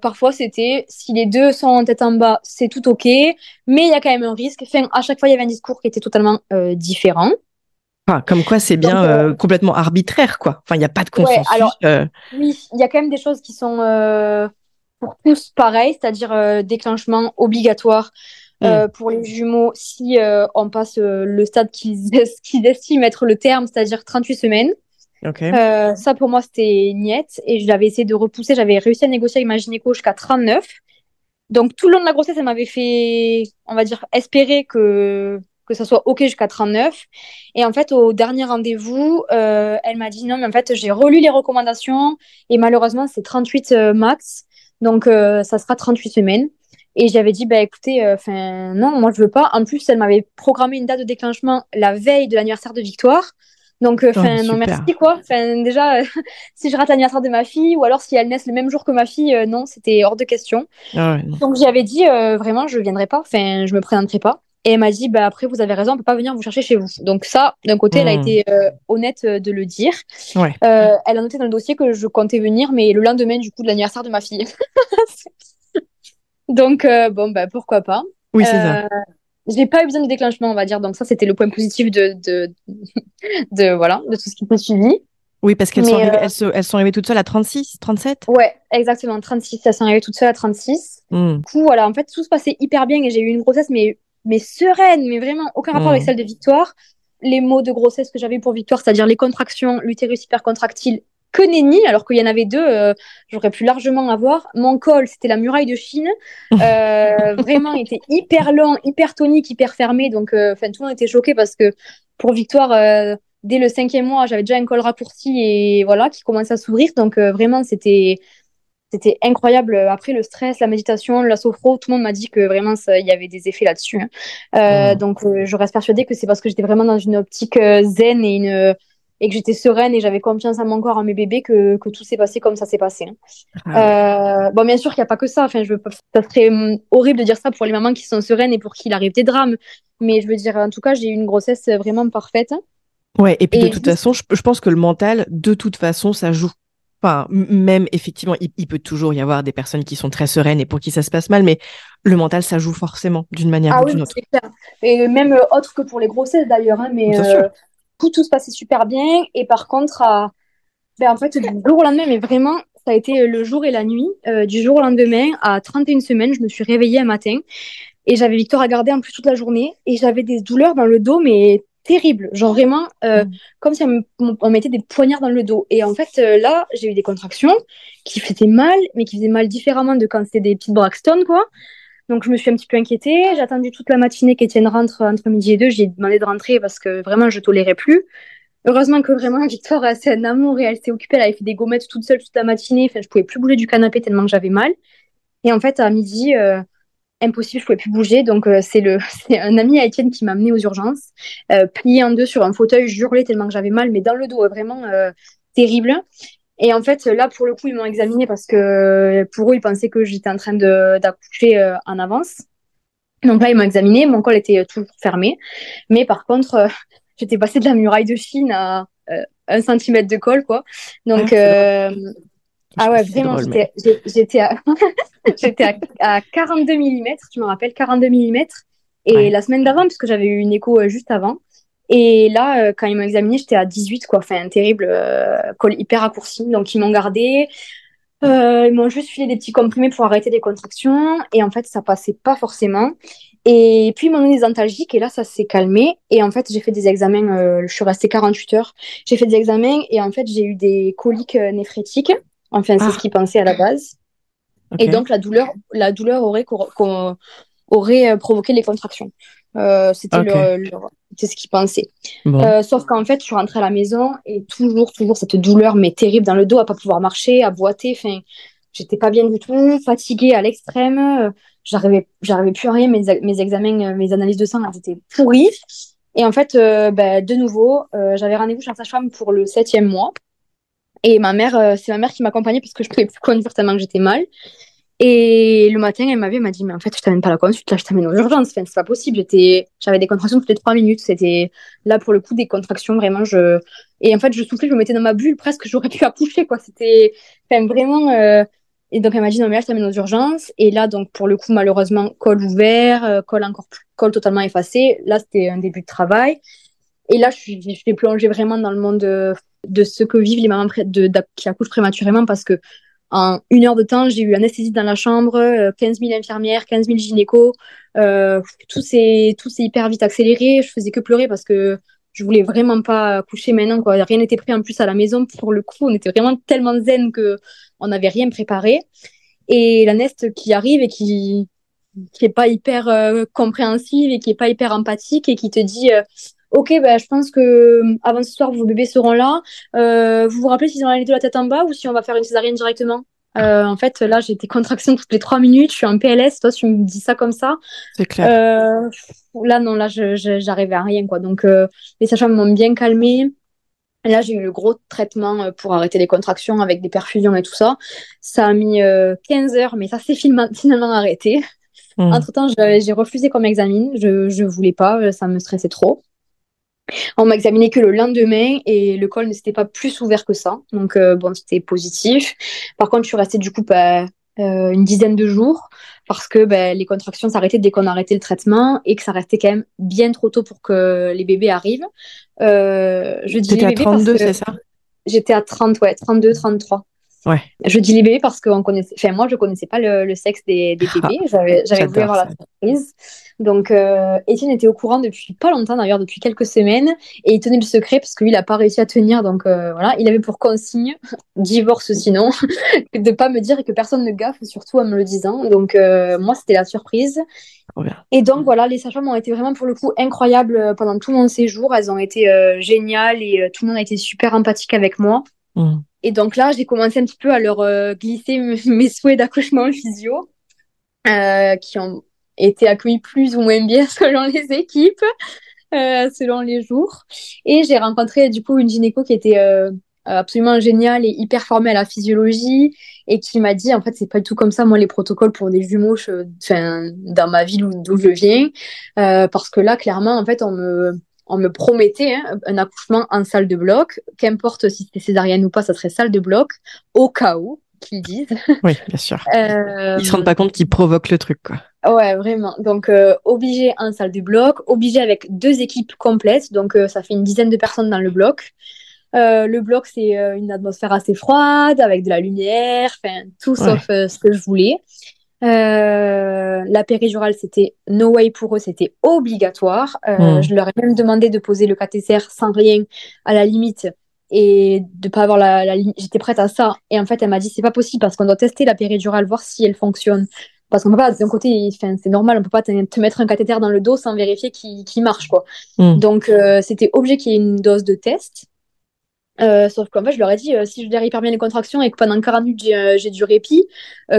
parfois c'était si les deux sont en tête en bas, c'est tout ok, mais il y a quand même un risque. Enfin, à chaque fois, il y avait un discours qui était totalement différent comme quoi, c'est bien euh, euh, complètement arbitraire, quoi. Enfin, il n'y a pas de consensus. alors, euh. Oui, il y a quand même des choses qui sont pour tous pareilles, c'est-à-dire déclenchement obligatoire hmm. pour les jumeaux si on passe le stade qu'ils estiment être le terme, c'est-à-dire 38 semaines. ça, pour moi, c'était niette. Et j'avais essayé de repousser. J'avais réussi à négocier avec ma gynéco jusqu'à 39. Donc, tout le long de la grossesse, elle m'avait fait, on va dire, espérer que que ça soit OK jusqu'à 39. Et en fait, au dernier rendez-vous, euh, elle m'a dit non, mais en fait, j'ai relu les recommandations et malheureusement, c'est 38 euh, max. Donc, euh, ça sera 38 semaines. Et j'avais dit, bah écoutez, enfin non, moi je veux pas. En plus, elle m'avait programmé une date de déclenchement la veille de l'anniversaire de Victoire. Donc, oh, enfin non, merci quoi. Enfin déjà, si je rate l'anniversaire de ma fille ou alors si elle naît le même jour que ma fille, non, c'était hors de question. Ah Donc j'avais dit vraiment, je viendrai pas. Enfin, je me présenterai pas. Et elle m'a dit, bah, après, vous avez raison, on peut pas venir vous chercher chez vous. Donc ça, d'un côté, elle a hmm. été euh, honnête euh, de le dire. Euh, elle a noté dans le dossier que je comptais venir, mais le lendemain, du coup, de l'anniversaire de ma fille. donc, bon, bah, pourquoi pas. Oui, c'est ça. J'ai pas eu besoin de déclenchement, on va dire. Donc ça, c'était le point positif de, de, de, voilà, de tout ce qui m'a suivi. Oui, parce qu'elles sont, arrivées, elles, elles sont arrivées toutes seules à 36, 37 Ouais, exactement, 36. Elles sont arrivées toutes seules à 36. Hmm. Du coup, voilà, en fait, tout se passait hyper bien et j'ai eu une grossesse, mais mais sereine, mais vraiment aucun rapport avec mmh. celle de Victoire. Les mots de grossesse que j'avais pour Victoire, c'est-à-dire les contractions, l'utérus hypercontractile, que nenni, alors qu'il y en avait deux, euh, j'aurais pu largement avoir. Mon col, c'était la muraille de Chine. Euh, vraiment, il était hyper long, hyper tonique, hyper fermé. Donc, euh, enfin, tout le monde était choqué parce que pour Victoire, dès le cinquième mois, j'avais déjà un col raccourci et voilà, qui commençait à s'ouvrir. Donc, vraiment, c'était c'était incroyable. Après le stress, la méditation, la sophro, tout le monde m'a dit que vraiment il y avait des effets là-dessus. Hein. Euh, mmh. Donc euh, je reste persuadée que c'est parce que j'étais vraiment dans une optique euh, zen et une et que j'étais sereine et j'avais confiance en mon corps, en mes bébés, que, que tout s'est passé comme ça s'est passé. Hein. Ah bon, bien sûr qu'il n'y a pas que ça. Enfin, je veux ça serait hum, horrible de dire ça pour les mamans qui sont sereines et pour qui il arrive des drames. Mais je veux dire, en tout cas, j'ai eu une grossesse vraiment parfaite. Ouais, et puis de toute façon, je, je, pense que le mental, de toute façon, ça joue. Enfin, même effectivement, il, peut toujours y avoir des personnes qui sont très sereines et pour qui ça se passe mal, mais le mental, ça joue forcément d'une manière ah ou d'une autre. Clair. Et même euh, autre que pour les grossesses d'ailleurs, hein, mais euh, tout, tout se passait super bien. Et par contre, ben, en fait, du jour au lendemain, mais vraiment, ça a été le jour et la nuit. Euh, du jour au lendemain, à 31 semaines, je me suis réveillée un matin et j'avais Victor à garder en plus toute la journée et j'avais des douleurs dans le dos, mais terrible. Genre vraiment, euh, mm. comme si on, mettait des poignards dans le dos. Et en fait, euh, là, j'ai eu des contractions qui faisaient mal, mais qui faisaient mal différemment de quand c'était des petites Braxton, quoi. Donc, je me suis un petit peu inquiétée. J'ai attendu toute la matinée qu'Étienne rentre entre midi et deux. J'ai demandé de rentrer parce que vraiment, je tolérais plus. Heureusement que vraiment, Victoire a assez un amour et elle s'est occupée. Elle avait fait des gommettes toute seule toute la matinée. Enfin, je pouvais plus bouger du canapé tellement que j'avais mal. Et en fait, à midi, euh, impossible, je pouvais plus bouger. Donc, euh, c'est le, c'est un ami à Étienne qui m'a amené aux urgences, euh, plié en deux sur un fauteuil, hurlé tellement que j'avais mal, mais dans le dos, vraiment terrible. Et en fait, là, pour le coup, ils m'ont examiné parce que pour eux, ils pensaient que j'étais en train d'accoucher euh, en avance. Donc là, ils m'ont examiné. Mon col était toujours fermé. Mais par contre, euh, j'étais passée de la muraille de Chine à euh, un centimètre de col, quoi. Donc, ah, ah ouais, vraiment, j'étais à... à, 42 mm, je me rappelle, 42 mm. Et la semaine d'avant, puisque j'avais eu une écho juste avant, et là, euh, quand ils m'ont examiné, j'étais à 18, quoi. Enfin, un terrible euh, col hyper raccourci. Donc, ils m'ont gardé. Euh, ils m'ont juste filé des petits comprimés pour arrêter les contractions. Et en fait, ça passait pas forcément. Et puis, ils m'ont donné des antalgiques. Et là, ça s'est calmé. Et en fait, j'ai fait des examens. je suis restée 48 heures. J'ai fait des examens. Et en fait, j'ai eu des coliques néphrétiques. Enfin, c'est ce ah. qu'ils pensaient à la base. Et donc, la douleur, la douleur aurait, aurait provoqué les contractions. Euh, c'était ce qu'ils pensaient. Euh, sauf qu'en fait, je suis rentrée à la maison et toujours, toujours cette douleur, mais terrible dans le dos, à pas pouvoir marcher, à boiter. Enfin, j'étais pas bien du tout, fatiguée à l'extrême. Euh, j'arrivais, j'arrivais plus à rien. Mes, mes examens, mes analyses de sang, elles étaient pourries. Et en fait, ben, de nouveau, j'avais rendez-vous chez sa femme pour le septième mois. Et ma mère, c'est ma mère qui m'accompagnait parce que je pouvais plus conduire tellement que j'étais mal. Et le matin, elle m'a dit, mais en fait, je t'amène pas à la consulte, là, je t'amène aux urgences. Enfin, c'est pas possible. J'avais des contractions toutes les trois minutes. C'était là, pour le coup, des contractions, vraiment, je, et en fait, je soufflais, je me mettais dans ma bulle, presque, j'aurais pu accoucher. C'était, enfin, vraiment, euh... et donc, elle m'a dit, non, mais là, je t'amène aux urgences. Et là, donc, pour le coup, malheureusement, col ouvert, euh, col encore plus, col totalement effacé. Là, c'était un début de travail. Et là, je suis, je suis plongée vraiment dans le monde de, de ce que vivent les mamans de, qui accouchent prématurément parce que en une heure de temps, j'ai eu anesthésie dans la chambre, 15 euh, 000 infirmières, 15 000 gynécos. Euh, tout s'est hyper vite accéléré. Je faisais que pleurer parce que je voulais vraiment pas coucher maintenant. Quoi. Rien n'était prêt en plus à la maison. Pour le coup, on était vraiment tellement zen que on n'avait rien préparé. Et la nest qui arrive et qui qui est pas hyper euh, compréhensive et qui est pas hyper empathique et qui te dit euh, Ok, bah, je pense que euh, avant ce soir, vos bébés seront là. Euh, vous vous rappelez s'ils ont la de la tête en bas ou si on va faire une césarienne directement? Euh, En fait, là, j'ai des contractions toutes les trois minutes. Je suis en PLS. Toi, tu me dis ça comme ça. C'est clair. là, non, là, j'arrivais à rien, quoi. Donc, les sages-femmes m'ont bien calmée. Là, j'ai eu le gros traitement pour arrêter les contractions avec des perfusions et tout ça. Ça a mis 15 heures, mais ça s'est finalement arrêté. Mmh. Entre-temps, j'ai refusé qu'on m'examine. Je ne voulais pas, ça me stressait trop. On m'a examiné que le lendemain et le col ne s'était pas plus ouvert que ça. Donc, euh, bon, c'était positif. Par contre, je suis restée du coup bah, euh, une dizaine de jours parce que bah, les contractions s'arrêtaient dès qu'on arrêtait le traitement et que ça restait quand même bien trop tôt pour que les bébés arrivent. Euh, je dis à 32, c'est ça? J'étais à 30, ouais, 32, 33. Ouais. Je dis les bébés parce que connaissait, enfin, moi, je connaissais pas le, sexe des, des bébés. J'avais, j'avais voulu avoir la surprise. Donc, euh, Étienne était au courant depuis pas longtemps, d'ailleurs, depuis quelques semaines, et il tenait le secret parce que lui, il n'a pas réussi à tenir. Donc, euh, voilà, il avait pour consigne, divorce sinon, de pas me dire et que personne ne gaffe, surtout en me le disant. Donc, euh, moi, c'était la surprise. Et donc, voilà, les sages-femmes ont été vraiment, pour le coup, incroyables euh, pendant tout mon séjour. Elles ont été géniales et tout le monde a été super empathique avec moi. Mmh. Et donc là, j'ai commencé un petit peu à leur glisser mes souhaits d'accouchement physio. Euh, qui ont été accueillis plus ou moins bien selon les équipes, euh, selon les jours. Et j'ai rencontré du coup une gynéco qui était euh, absolument géniale et hyper formée à la physiologie et qui m'a dit en fait c'est pas du tout comme ça moi les protocoles pour des jumeaux dans ma ville d'où je viens euh, parce que là clairement en fait on me on me promettait hein, un accouchement en salle de bloc qu'importe si c'était césarienne ou pas ça serait salle de bloc au cas où qu'ils disent. Oui, bien sûr. Euh... Ils se rendent pas compte qu'ils provoquent le truc, quoi. Ouais, vraiment. Donc, euh, obligé en salle du bloc, obligé avec deux équipes complètes. Donc, euh, ça fait une dizaine de personnes dans le bloc. Euh, le bloc, c'est euh, une atmosphère assez froide, avec de la lumière, enfin, tout sauf ce que je voulais. La péridurale, c'était no way pour eux, c'était obligatoire. Hmm. Je leur ai même demandé de poser le cathéter sans rien, à la limite et de pas avoir la, la j'étais prête à ça et en fait elle m'a dit c'est pas possible parce qu'on doit tester la péridurale voir si elle fonctionne parce qu'on peut pas, d'un côté, c'est normal, on peut pas te, mettre un cathéter dans le dos sans vérifier qu'il marche, quoi. Mm. Donc, c'était obligé qu'il y ait une dose de test. Euh, sauf qu'en fait, je leur ai dit, euh, si je gère hyper bien les contractions et que pendant 40 minutes j'ai euh, du répit,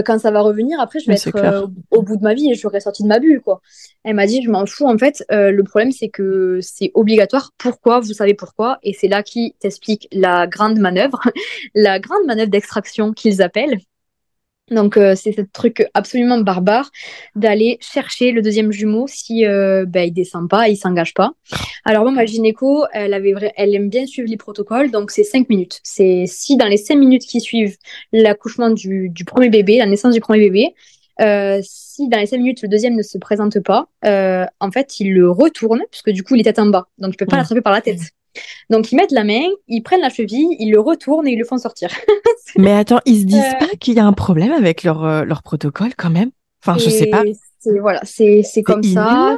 quand ça va revenir, après je vais être au bout de ma vie et je serai sortie de ma bulle. Quoi. Elle m'a dit, je m'en fous en fait. le problème, c'est que c'est obligatoire. Pourquoi? Vous savez pourquoi? Et c'est là qui t'explique la grande manœuvre, la grande manœuvre d'extraction qu'ils appellent. Donc euh, c'est ce truc absolument barbare d'aller chercher le deuxième jumeau si euh, ben, il descend pas, il s'engage pas. Alors bon, ma gynéco, elle avait elle aime bien suivre les protocoles, donc c'est cinq minutes. C'est si dans les cinq minutes qui suivent l'accouchement du, du, premier bébé, la naissance du premier bébé, euh, si dans les cinq minutes le deuxième ne se présente pas, euh, en fait il le retourne puisque du coup il est tête en bas, donc il peut pas mmh. l'attraper par la tête. Donc ils mettent la main, ils prennent la cheville, ils le retournent et ils le font sortir. Mais attends, ils se disent euh, pas qu'il y a un problème avec leur, euh, leur protocole quand même? Enfin, je sais pas. Voilà, c'est comme ça.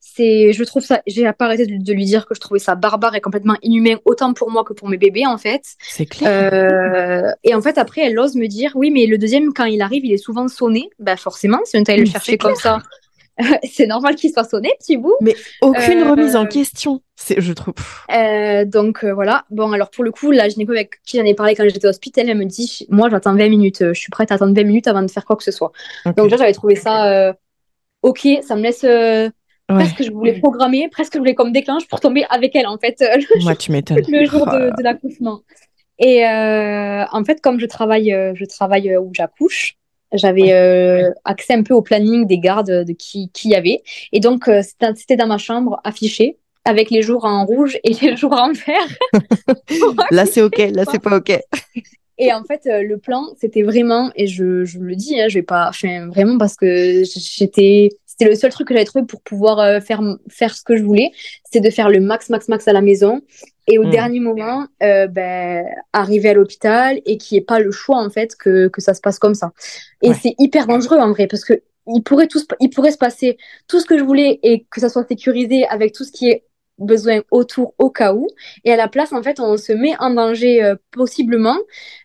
C'est, je trouve ça, j'ai pas arrêté de, lui dire que je trouvais ça barbare et complètement inhumain, autant pour moi que pour mes bébés en fait. C'est clair. Euh, et en fait après, elle ose me dire, oui, mais le deuxième quand il arrive, il est souvent sonné. Bah forcément, si on allé le chercher comme ça, c'est normal qu'il soit sonné, petit bout. Mais aucune remise en euh, question, je trouve. Euh, donc euh, voilà. Bon, alors pour le coup, la gynéco avec qui j'en ai parlé quand j'étais au hospital, elle me dit Moi, j'attends 20 minutes. Je suis prête à attendre 20 minutes avant de faire quoi que ce soit. Donc, déjà, j'avais trouvé ça OK. Ça me laisse. Presque je voulais programmer, presque je voulais comme déclenche pour tomber avec elle en fait. Moi, tu m'étonnes. Le jour de, de l'accouchement. Et en fait, comme je travaille, je travaille où j'accouche, j'avais euh, accès un peu au planning des gardes de qui qui y avait. Et donc, euh, c'était dans ma chambre affiché avec les jours en rouge et les jours en vert. là, c'est OK. Là, c'est pas OK. Et en fait, euh, le plan, c'était vraiment, et je, je le dis, hein, je vais pas, enfin, vraiment parce que j'étais, c'était le seul truc que j'avais trouvé pour pouvoir faire, faire ce que je voulais, c'est de faire le max, max, max à la maison et au hmm. dernier moment, euh, ben, arriver à l'hôpital et qu'il n'y ait pas le choix, en fait, que, que ça se passe comme ça. Et c'est hyper dangereux, en vrai, parce que il pourrait, tout, il pourrait se passer tout ce que je voulais et que ça soit sécurisé avec tout ce qui est besoin autour au cas où. Et à la place, en fait, on se met en danger euh, possiblement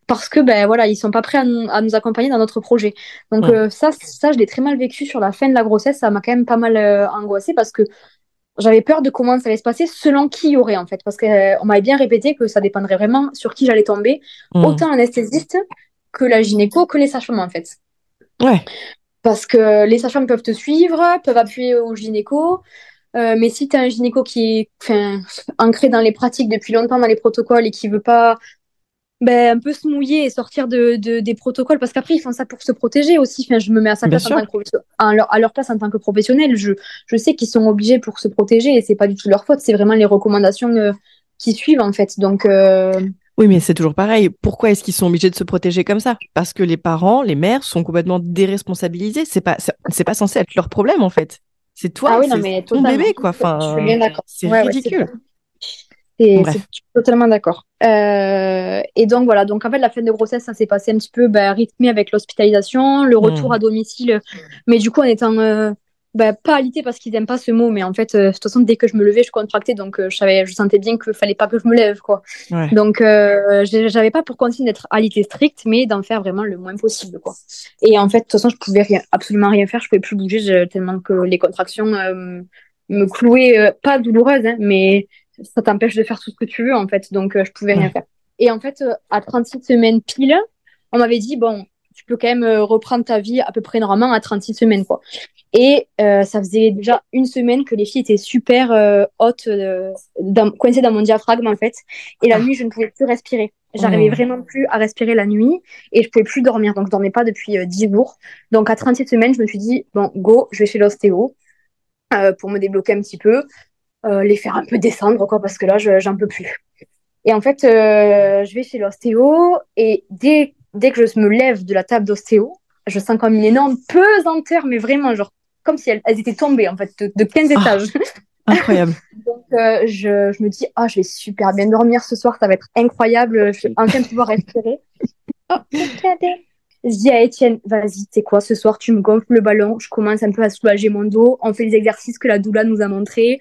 parce que, ben voilà, ils sont pas prêts à nous, à nous accompagner dans notre projet. Donc euh, ça, ça, je l'ai très mal vécu sur la fin de la grossesse. Ça m'a quand même pas mal euh, angoissé parce que j'avais peur de comment ça allait se passer selon qui y aurait en fait. Parce qu'on euh, m'avait bien répété que ça dépendrait vraiment sur qui j'allais tomber. Mmh. autant l'anesthésiste que la gynéco que les sages-femmes en fait. Ouais. Parce que les sages-femmes peuvent te suivre peuvent appuyer au gynéco. Euh, mais si tu as un gynéco qui est ancré dans les pratiques depuis longtemps dans les protocoles et qui veut pas ben, un peu se mouiller et sortir de, de des protocoles parce qu'après ils font ça pour se protéger aussi. Enfin, je me mets à sa place en tant que à leur, à leur place en tant que professionnel. Je, je sais qu'ils sont obligés pour se protéger et c'est pas du tout leur faute. C'est vraiment les recommandations euh, qui suivent en fait. Donc euh... oui, mais c'est toujours pareil. Pourquoi est-ce qu'ils sont obligés de se protéger comme ça? Parce que les parents, les mères sont complètement déresponsabilisés. C'est pas c'est pas censé être leur problème en fait. C'est toi, ah c'est ton bébé quoi. Enfin, c'est ridicule. C'est totalement d'accord. Euh, et donc voilà, donc en fait la fin de grossesse, ça s'est passé un petit peu bah, rythmé avec l'hospitalisation, le retour mmh. à domicile, mais du coup en étant euh, bah, pas alité parce qu'ils n'aiment pas ce mot, mais en fait, euh, de toute façon, dès que je me levais, je contractais, donc je savais, je sentais bien qu'il fallait pas que je me lève, quoi. Donc, j'avais pas pour continuer d'être alité stricte, mais d'en faire vraiment le moins possible, quoi. Et en fait, de toute façon, je pouvais rien, absolument rien faire, je pouvais plus bouger tellement que les contractions me clouaient, pas douloureuses, hein, mais ça t'empêche de faire tout ce que tu veux, en fait. Donc, euh, je pouvais rien faire. Et en fait, euh, à 36 semaines pile, on m'avait dit, bon, tu peux quand même euh, reprendre ta vie à peu près normalement à 36 semaines, quoi. Et ça faisait déjà une semaine que les filles étaient super hautes, dans, coincées dans mon diaphragme, en fait. Et la ah. nuit, je ne pouvais plus respirer. J'arrivais oh. vraiment plus à respirer la nuit et je pouvais plus dormir. Donc, je dormais pas depuis 10 jours. Donc, à 36 semaines, je me suis dit, bon, go, je vais chez l'ostéo pour me débloquer un petit peu. Euh, les faire un peu descendre, quoi, parce que là, j'en peux plus. Et en fait, euh, je vais chez l'ostéo et dès, dès que je me lève de la table d'ostéo, je sens comme une énorme pesanteur, mais vraiment, genre, comme si elles, étaient tombées, en fait, de, 15 ah, étages. incroyable. Donc, euh, je, je, me dis, ah, je vais super bien dormir ce soir, ça va être incroyable, je vais enfin pouvoir respirer. oh, je dis à Étienne, vas-y, c'est quoi, ce soir, tu me gonfles le ballon, je commence un peu à soulager mon dos, on fait les exercices que la doula nous a montrés,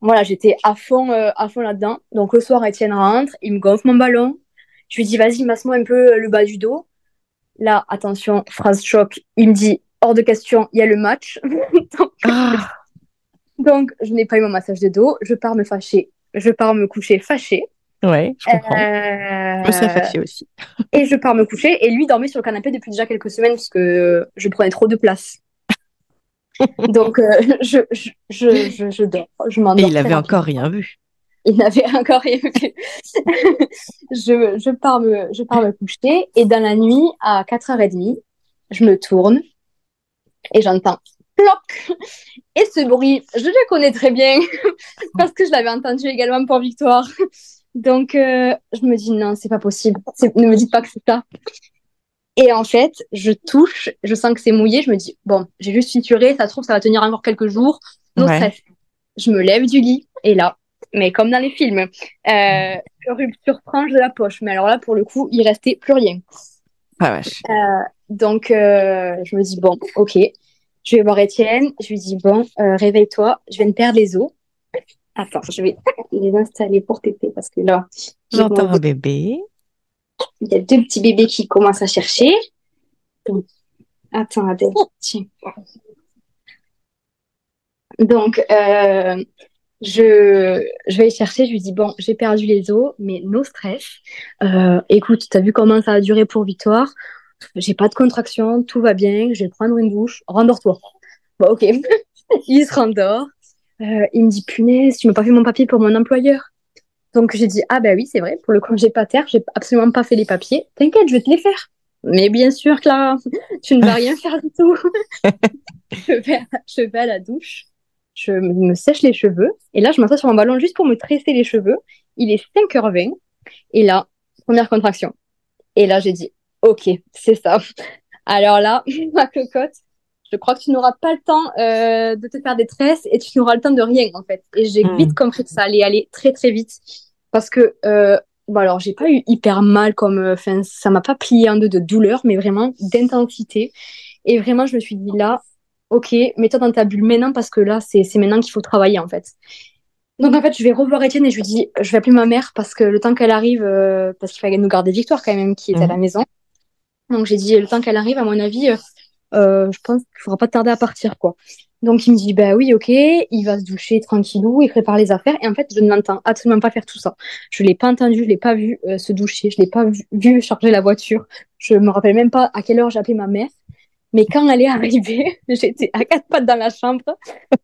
voilà, j'étais à fond, euh, à fond là-dedans. Donc le soir, Étienne rentre, il me gonfle mon ballon. Je lui dis, vas-y, masse-moi un peu euh, le bas du dos. Là, attention, phrase choc, il me dit, hors de question, il y a le match. donc, Ah, donc, je n'ai pas eu mon massage de dos. Je pars me fâcher. Je pars me coucher fâchée. ouais, je comprends. Euh, Je me serais fâchée aussi. Et je pars me coucher. Et lui dormait sur le canapé depuis déjà quelques semaines parce que je prenais trop de place. Donc, euh, je, je, je, dors. Je Et m'endors. il très avait rapidement. encore rien vu. Il n'avait encore rien vu. je, je, pars me, je pars me coucher. Et dans la nuit, à 4h30, je me tourne et j'entends ploc. Et ce bruit, je le connais très bien parce que je l'avais entendu également pour Victoire. Donc, euh, je me dis non, c'est pas possible. Ne me dites pas que c'est ça. Et en fait, je touche, je sens que c'est mouillé. Je me dis, bon, j'ai juste fituré, ça se trouve, ça va tenir encore quelques jours. No Ouais. stress. Je me lève du lit et là, mais comme dans les films, euh, rupture franche de la poche. Mais alors là, pour le coup, il restait plus rien. Ah vache. Donc, euh, je me dis, bon, ok. Je vais voir Étienne. Je lui dis, bon, euh, réveille-toi. Je viens de perdre les os. Attends, je vais les installer pour téter parce que là, J'entends un bébé. Il y a deux petits bébés qui commencent à chercher. Donc, attends, Adèle, tiens. Donc, euh, je, je vais chercher. Je lui dis, bon, j'ai perdu les os, mais no stress. Euh, écoute, t'as vu comment ça a duré pour Victoire? J'ai pas de contraction, tout va bien. Je vais prendre une douche. Rendors-toi. Bon, ok. Il se rendort. Euh, il me dit, punaise, tu m'as pas fait mon papier pour mon employeur. Donc j'ai dit, ah bah oui, c'est vrai, pour le congé pater, j'ai absolument pas fait les papiers. T'inquiète, je vais te les faire. Mais bien sûr, Clara, tu ne vas rien faire du tout. je, vais, je vais à la douche, je me sèche les cheveux, et là, je m'assois sur mon ballon juste pour me tresser les cheveux. Il est 5h20, et là, première contraction. Et là, j'ai dit, ok, c'est ça. Alors là, ma cocotte, je crois que tu n'auras pas le temps euh, de te faire des tresses et tu n'auras le temps de rien en fait. Et j'ai Mm. vite compris que ça allait aller très très vite parce que euh, bon alors j'ai pas eu hyper mal comme enfin ça m'a pas plié en deux de douleur mais vraiment d'intensité et vraiment je me suis dit là ok mets-toi dans ta bulle maintenant parce que là c'est c'est maintenant qu'il faut travailler en fait. Donc en fait je vais revoir Étienne et je lui dis je vais appeler ma mère parce que le temps qu'elle arrive euh, parce qu'il fallait nous garder Victoire quand même qui est à Mhm. la maison. Donc j'ai dit le temps qu'elle arrive à mon avis euh, euh, je pense qu'il faudra pas tarder à partir, quoi. Donc il me dit, bah oui, ok, il va se doucher tranquillou, il prépare les affaires. Et en fait, je ne l'entends absolument pas faire tout ça. Je l'ai pas entendu, je l'ai pas vu euh, se doucher, je l'ai pas vu, vu charger la voiture. Je me rappelle même pas à quelle heure j'ai appelé ma mère. Mais quand elle est arrivée, j'étais à quatre pattes dans la chambre,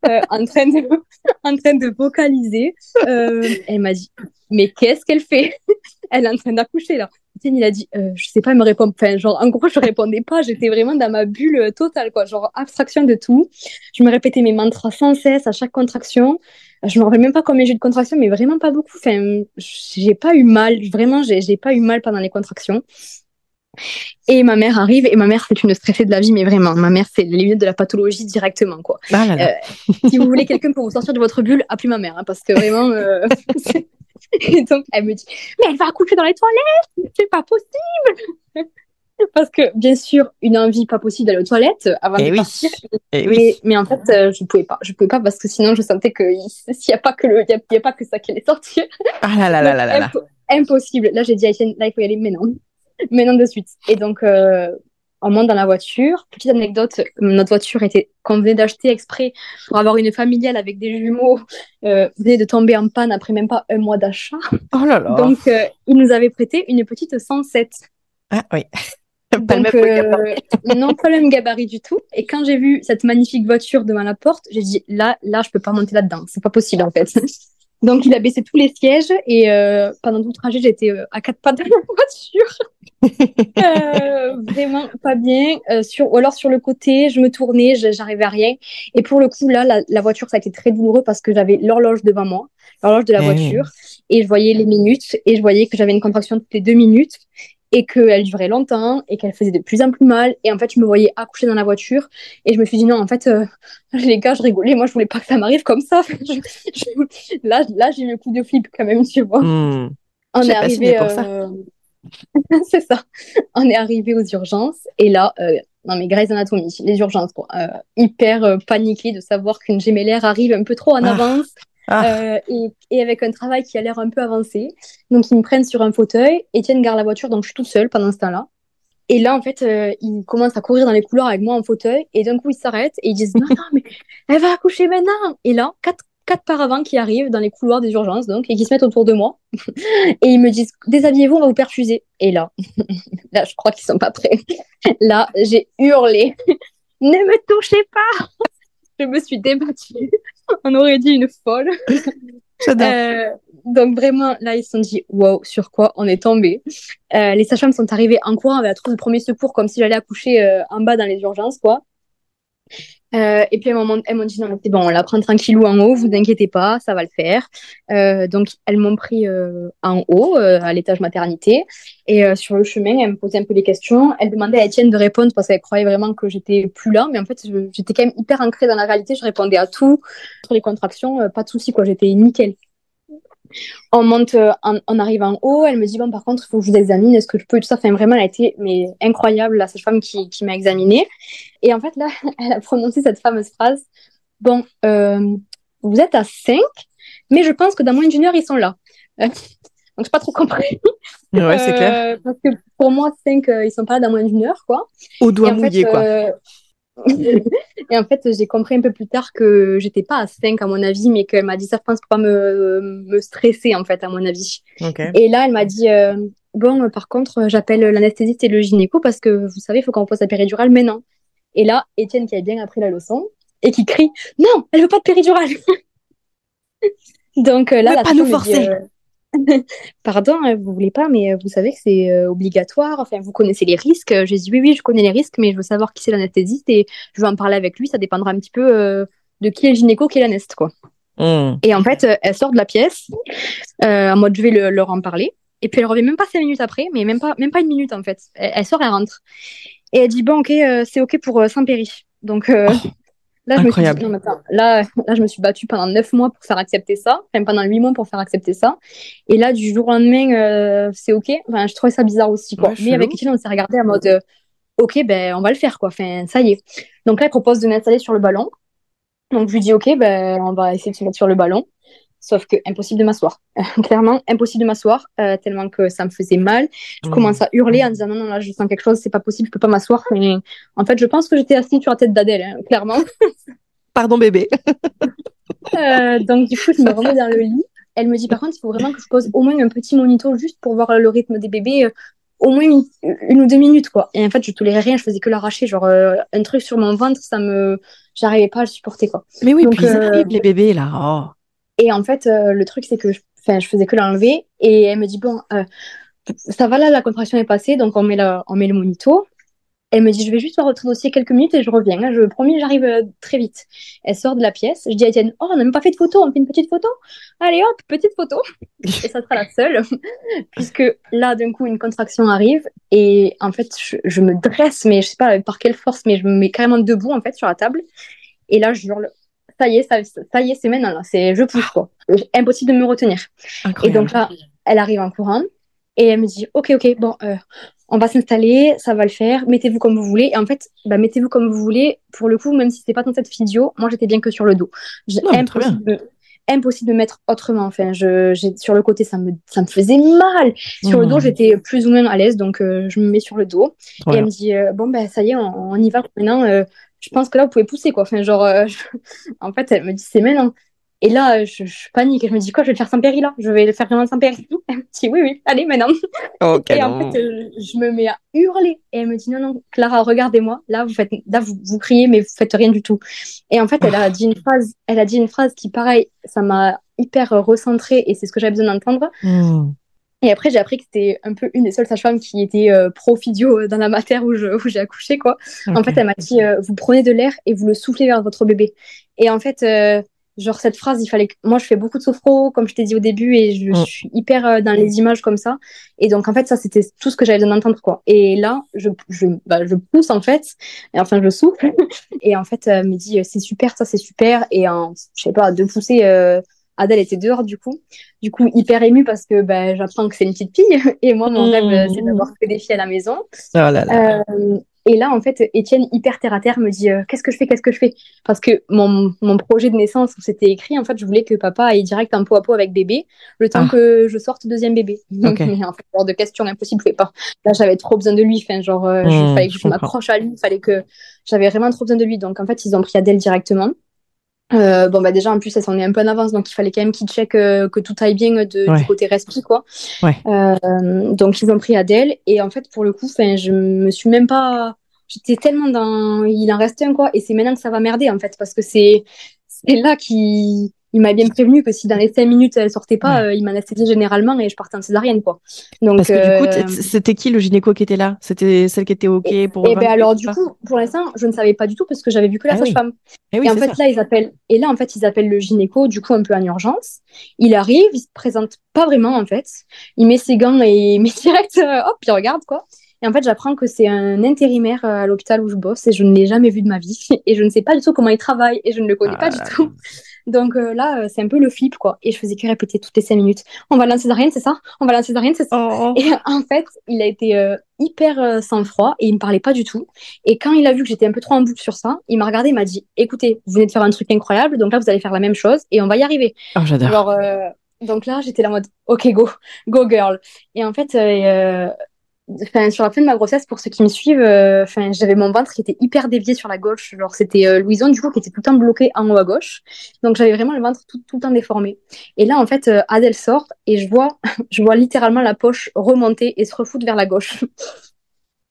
euh, en train de, en train de vocaliser. Euh, elle m'a dit, mais qu'est-ce qu'elle fait? Elle est en train d'accoucher là. Étienne, il a dit, euh, je sais pas, il me répond. Genre, en gros, je répondais pas. J'étais vraiment dans ma bulle euh, totale, quoi. Genre, abstraction de tout. Je me répétais mes mantras sans cesse à chaque contraction. Je me rappelle même pas combien j'ai eu de contractions, mais vraiment pas beaucoup. Enfin, j'ai pas eu mal. Vraiment, j'ai pas eu mal pendant les contractions. Et ma mère arrive, et ma mère, c'est une stressée de la vie, mais vraiment, ma mère, c'est les limites de la pathologie directement, quoi. Ah là là. si vous voulez quelqu'un pour vous sortir de votre bulle, appelez ma mère, hein, parce que vraiment. euh, et donc, elle me dit, mais elle va accoucher dans les toilettes, c'est pas possible. Parce que, bien sûr, une envie pas possible d'aller aux toilettes avant Eh de oui. partir. Eh Mais, oui. mais en fait, euh, je pouvais pas. Je pouvais pas parce que sinon, je sentais que il- s'il y a pas que le, y a, y a pas que ça qui allait sortir. Ah là là là là là là. Impo- impossible. Là, j'ai dit à Étienne, là, il faut y aller maintenant. Maintenant de suite. Et donc, euh, on monte dans la voiture. Petite anecdote, notre voiture était qu'on venait d'acheter exprès pour avoir une familiale avec des jumeaux. Euh, venait de tomber en panne après même pas un mois d'achat. Oh là là. Donc, euh, il nous avait prêté une petite 107. Ah oui. Pas Donc, euh, non, pas le même gabarit du tout. Et quand j'ai vu cette magnifique voiture devant la porte, j'ai dit là, là, je peux pas monter là-dedans. C'est pas possible en fait. Donc, il a baissé tous les sièges et euh, pendant tout le trajet, j'étais euh, à quatre pattes dans la voiture. Euh, vraiment pas bien. Euh, sur, ou alors sur le côté, je me tournais, j'arrivais à rien. Et pour le coup, là, la, la voiture, ça a été très douloureux parce que j'avais l'horloge devant moi, l'horloge de la Eh voiture, et je voyais les minutes et je voyais que j'avais une contraction toutes les deux minutes et qu'elle durait longtemps et qu'elle faisait de plus en plus mal. Et en fait, je me voyais accoucher dans la voiture et je me suis dit non, en fait, euh, les gars, je rigolais. Moi, je voulais pas que ça m'arrive comme ça. Je- je- là, là, j'ai eu le coup de flip quand même, tu vois. Hmm. On est arrivé. euh, c'est ça. On est arrivé aux urgences et là, euh, non mais Grey's Anatomy, les urgences, quoi. Euh, hyper euh, paniqué de savoir qu'une gémellaire arrive un peu trop en Ah. avance Ah. euh, et, et avec un travail qui a l'air un peu avancé. Donc ils me prennent sur un fauteuil. Étienne garde la voiture, donc je suis toute seule pendant ce temps-là. Et là, en fait, euh, ils commencent à courir dans les couloirs avec moi en fauteuil. Et d'un coup, ils s'arrêtent et ils disent Non, non, mais elle va accoucher maintenant. Et là, quatre, quatre paravents qui arrivent dans les couloirs des urgences, donc, et qui se mettent autour de moi. et ils me disent Déshabillez-vous, on va vous perfuser. Et là, là, je crois qu'ils sont pas prêts. là, j'ai hurlé Ne me touchez pas Je me suis débattue. on aurait dit une folle. Euh, donc vraiment, là, ils se sont dit, wow, sur quoi on est tombé. Euh, les sages-femmes sont arrivées en courant avec la trousse de premier secours, comme si j'allais accoucher euh, en bas dans les urgences, quoi. Euh, et puis elles m'ont, elles m'ont dit non mais c'est bon, on la prend tranquillou en haut, vous inquiétez pas, ça va le faire. Euh, donc elles m'ont pris euh, en haut à l'étage maternité et sur le chemin elles me posaient un peu des questions. Elles demandaient à Étienne de répondre parce qu'elles croyaient vraiment que j'étais plus là, mais en fait j'étais quand même hyper ancrée dans la réalité. Je répondais à tout sur les contractions, pas de souci quoi, j'étais nickel. On monte, euh, en- on arrive en haut, elle me dit bon par contre il faut que je vous examine, est-ce que je peux et tout ça. Enfin vraiment elle a été mais incroyable la sage-femme qui, qui m'a examinée. Et en fait là elle a prononcé cette fameuse phrase bon euh, vous êtes à 5 mais je pense que dans moins d'une heure ils sont là. Euh, Donc j'ai pas trop compris. Ouais, c'est clair. Euh, parce que pour moi 5 ils sont pas là dans moins d'une heure quoi. Au doigt fait, mouillé, quoi. et en fait, j'ai compris un peu plus tard que j'étais pas à 5 à mon avis, mais qu'elle m'a dit ça, je pense, pour pas me, me stresser, en fait, à mon avis. Et là, elle m'a dit, euh, bon, par contre, j'appelle l'anesthésiste et le gynéco parce que vous savez, il faut qu'on pose la péridurale maintenant. Et là, Étienne, qui a bien appris la leçon, et qui crie, non, elle veut pas de péridurale. Donc euh, là, Ne la pas nous dit, forcer. euh, Pardon, euh, vous voulez pas, mais euh, vous savez que c'est euh, obligatoire. Enfin, vous connaissez les risques. J'ai dit oui, oui, je connais les risques, mais je veux savoir qui c'est l'anesthésiste et je veux en parler avec lui. Ça dépendra un petit peu euh, de qui est le gynéco, qui est l'anest, quoi. Hmm. Et en fait, euh, elle sort de la pièce euh, en mode je vais le- leur en parler. Et puis elle revient même pas cinq minutes après, mais même pas, même pas une minute en fait. Elle, elle sort, elle rentre. Et elle dit bon, ok, euh, c'est ok pour euh, Saint-Péry. Donc euh, là, je me suis incroyable. dit, non, mais attends, là, là, je me suis battue pendant neuf mois pour faire accepter ça, enfin pendant huit mois pour faire accepter ça. Et là, du jour au lendemain, euh, c'est ok. Enfin, je trouvais ça bizarre aussi, quoi. Ouais, mais avec. Etienne, on s'est regardé en mode euh, ok, ben on va le faire, quoi. Enfin, ça y est. Donc là, elle propose de m'installer sur le ballon. Donc je lui dis ok, ben on va essayer de se mettre sur le ballon. Sauf que impossible de m'asseoir. Clairement, impossible de m'asseoir, euh, tellement que ça me faisait mal. Je Hmm. commence à hurler en disant non, non, là, je sens quelque chose, c'est pas possible, je peux pas m'asseoir. Mais en fait, je pense que j'étais assise sur la tête d'Adèle, hein, clairement. Pardon, bébé. Euh, donc, du coup, je me remets dans le lit. Elle me dit par contre, il faut vraiment que je pose au moins un petit monito juste pour voir le rythme des bébés, euh, au moins une, une ou deux minutes, quoi. Et en fait, je tolérais rien, je faisais que l'arracher. Genre, un truc sur mon ventre, ça me. J'arrivais pas à le supporter, quoi. Mais oui, Donc, puis ils arrivent, les bébés, là. Oh. Et en fait, euh, le truc, c'est que je, je faisais que l'enlever. Et elle me dit, bon, euh, ça va là, la contraction est passée, donc on met, la, on met le monito. Elle me dit, je vais juste voir votre dossier quelques minutes et je reviens. hein. Je promis, j'arrive euh, très vite. Elle sort de la pièce. Je dis à Étienne, oh, on n'a même pas fait de photo, on fait une petite photo. Allez hop, petite photo. Et ça sera la seule. Puisque là, d'un coup, une contraction arrive. Et en fait, je, me dresse, mais je sais pas par quelle force, mais je me mets carrément debout, en fait, sur la table. Et là, je hurle, ça y est, ça, ça y est, c'est maintenant, là. C'est, je pousse, quoi. Impossible de me retenir. Et donc là, elle arrive en courant et elle me dit Ok, ok, bon, euh, on va s'installer, ça va le faire, mettez-vous comme vous voulez. Et en fait, bah, mettez-vous comme vous voulez. Pour le coup, même si c'était pas dans cette physio, moi j'étais bien que sur le dos. J'ai- impossible, de, impossible de mettre autrement. Enfin, je, sur le côté, ça me, ça me faisait mal. Sur le dos, j'étais plus ou moins à l'aise, donc euh, je me mets sur le dos. Et elle me dit euh, Bon, ben ça y est, on, on y va maintenant. euh, je pense que là, vous pouvez pousser, quoi. Enfin, genre, euh, je- en fait, elle me dit C'est maintenant. Et là, je, je panique et je me dis quoi, je vais le faire sans péri là, je vais le faire vraiment sans péri. Elle me dit oui, oui, allez maintenant. Oh, Et en fait, euh, je me mets à hurler et elle me dit non, non, Clara, regardez-moi. Là, vous faites, là, vous, vous criez, mais vous faites rien du tout. Et en fait, elle a dit une phrase, elle a dit une phrase qui, pareil, ça m'a hyper recentrée et c'est ce que j'avais besoin d'entendre. Hmm. Et après, j'ai appris que c'était un peu une des seules sages-femmes qui était euh, pro-physio euh, dans la mater où j'ai accouché, quoi. En fait, elle m'a dit, euh, vous prenez de l'air et vous le soufflez vers votre bébé. Et en fait, euh, genre cette phrase, il fallait que... Moi, je fais beaucoup de sophro, comme je t'ai dit au début, et je, Mm. je suis hyper euh, dans les images comme ça. Et donc, en fait, ça, c'était tout ce que j'avais besoin d'entendre, quoi. Et là, je, je, bah, je pousse, en fait, et enfin, je souffle. et en fait, elle me dit, euh, c'est super, ça, c'est super. Et en, je sais pas, deux poussées, euh, Adèle était dehors, du coup. Du coup, hyper émue parce que bah, j'apprends que c'est une petite fille. Et moi, mon Mm. rêve, euh, c'est d'avoir que des filles à la maison. Oh là là. Euh, Et là, en fait, Étienne, hyper terre à terre, me dit euh, Qu'est-ce que je fais? Qu'est-ce que je fais? Parce que mon, mon projet de naissance, c'était écrit, en fait, je voulais que papa aille direct un pot à pot avec bébé, le temps Ah. que je sorte deuxième bébé. Donc, mais en fait, hors de question, impossible, je pas. Là, j'avais trop besoin de lui. Enfin, genre, euh, je- Hmm, fallait que je je comprends. m'accroche à lui, il fallait que. J'avais vraiment trop besoin de lui. Donc, en fait, ils ont pris Adèle directement. Euh, bon, bah, déjà, en plus, elle s'en est un peu en avance, donc il fallait quand même qu'ils checkent euh, que tout aille bien de, Ouais. du côté respi, quoi. Ouais. Euh, donc, ils ont pris Adèle, et en fait, pour le coup, enfin, je me suis même pas. J'étais tellement dans. Il en reste un, quoi, et c'est maintenant que ça va merder, en fait, parce que c'est c'est là qu'il il m'a bien prévenu que si dans les cinq minutes elle sortait pas, Ouais. euh, il m'anesthésiait généralement et je partais en césarienne, quoi. Donc, Parce que du coup, euh, c'était qui le gynéco qui était là? C'était celle qui était OK pour et ben 28, alors, du coup, pour l'instant, je ne savais pas du tout parce que j'avais vu que la Ah oui. sage-femme. Eh oui, et en c'est fait, ça. là, ils appellent, et là, en fait, ils appellent le gynéco, du coup, un peu en urgence. Il arrive, il se présente pas vraiment, en fait. Il met ses gants et il met direct, euh, hop, il regarde, quoi. Et en fait, j'apprends que c'est un intérimaire euh, à l'hôpital où je bosse et je ne l'ai jamais vu de ma vie. Et je ne sais pas du tout comment il travaille et je ne le connais Ah pas du là. tout. Donc euh, là, euh, c'est un peu le flip, quoi. Et je faisais que répéter toutes les cinq minutes. On va à la césarienne, c'est ça? On va à la césarienne, c'est ça? Oh. et en fait, il a été euh, hyper euh, sang-froid et il me parlait pas du tout. Et quand il a vu que j'étais un peu trop en boucle sur ça, il m'a regardé et m'a dit Écoutez, vous venez de faire un truc incroyable, donc là, vous allez faire la même chose et on va y arriver. Oh, j'adore. Euh, donc là, j'étais là en mode Ok, go, go girl. Et en fait, euh, euh, sur la fin de ma grossesse, pour ceux qui me suivent, euh, enfin, j'avais mon ventre qui était hyper dévié sur la gauche. Genre, c'était euh, Louison, du coup, qui était tout le temps bloqué en haut à gauche. Donc, j'avais vraiment le ventre tout, tout le temps déformé. Et là, en fait, euh, Adèle sort et je vois, je vois littéralement la poche remonter et se refoutre vers la gauche.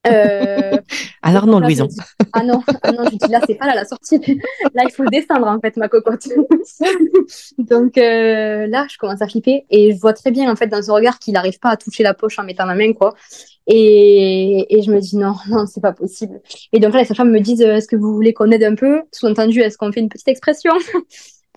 Euh, Alors non, là, Louison. dis, ah non, ah non, je dis là, c'est pas là la sortie. Là, il faut descendre, en fait, ma cocotte. Donc euh, là, je commence à flipper et je vois très bien, en fait, dans son regard qu'il n'arrive pas à toucher la poche en mettant la main, quoi. Et, et je me dis, non, non, c'est pas possible. Et donc là, les sages-femmes me disent, euh, est-ce que vous voulez qu'on aide un peu? Sous-entendu, est-ce qu'on fait une petite expression?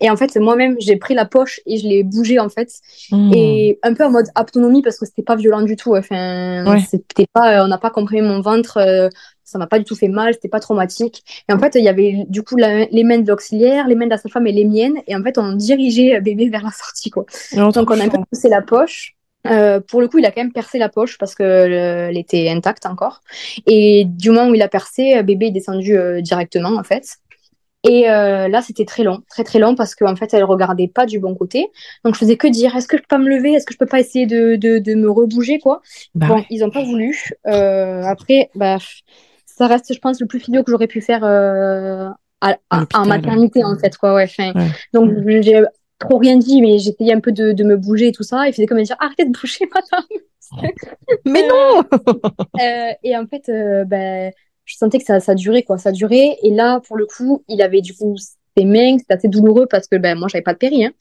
Et en fait, moi-même, j'ai pris la poche et je l'ai bougée, en fait. Hmm. Et un peu en mode autonomie parce que c'était pas violent du tout. Enfin, Ouais. c'était pas, on n'a pas comprimé mon ventre, euh, ça m'a pas du tout fait mal, c'était pas traumatique. Et en fait, il y avait du coup la- les mains de l'auxiliaire, les mains de la sage-femme et les miennes. Et en fait, on dirigeait bébé vers la sortie, quoi. Trop Donc, on a un peu poussé la poche. Euh, pour le coup, il a quand même percé la poche parce que le- elle était intacte encore. Et du moment où il a percé, bébé est descendu euh, directement, en fait. Et euh, là, c'était très long, très très long parce qu'en fait, elle regardait pas du bon côté. Donc, je faisais que dire, est-ce que je peux pas me lever? Est-ce que je peux pas essayer de, de, de me rebouger, quoi? Bah Bon, ouais. ils ont pas voulu. Euh, après, bah, ça reste, je pense, le plus fidèle que j'aurais pu faire euh, à- À en maternité, en fait, quoi. Ouais, Ouais. donc, j'ai trop rien dit, mais j'essayais un peu de, de me bouger et tout ça. Il faisait comme me dire, arrêtez de bouger, madame. Mais non! Euh, et en fait, euh, ben, je sentais que ça, ça durait, quoi. Ça durait. Et là, pour le coup, il avait du coup ses mains, c'était assez douloureux parce que ben, moi, j'avais pas de péri. Hein.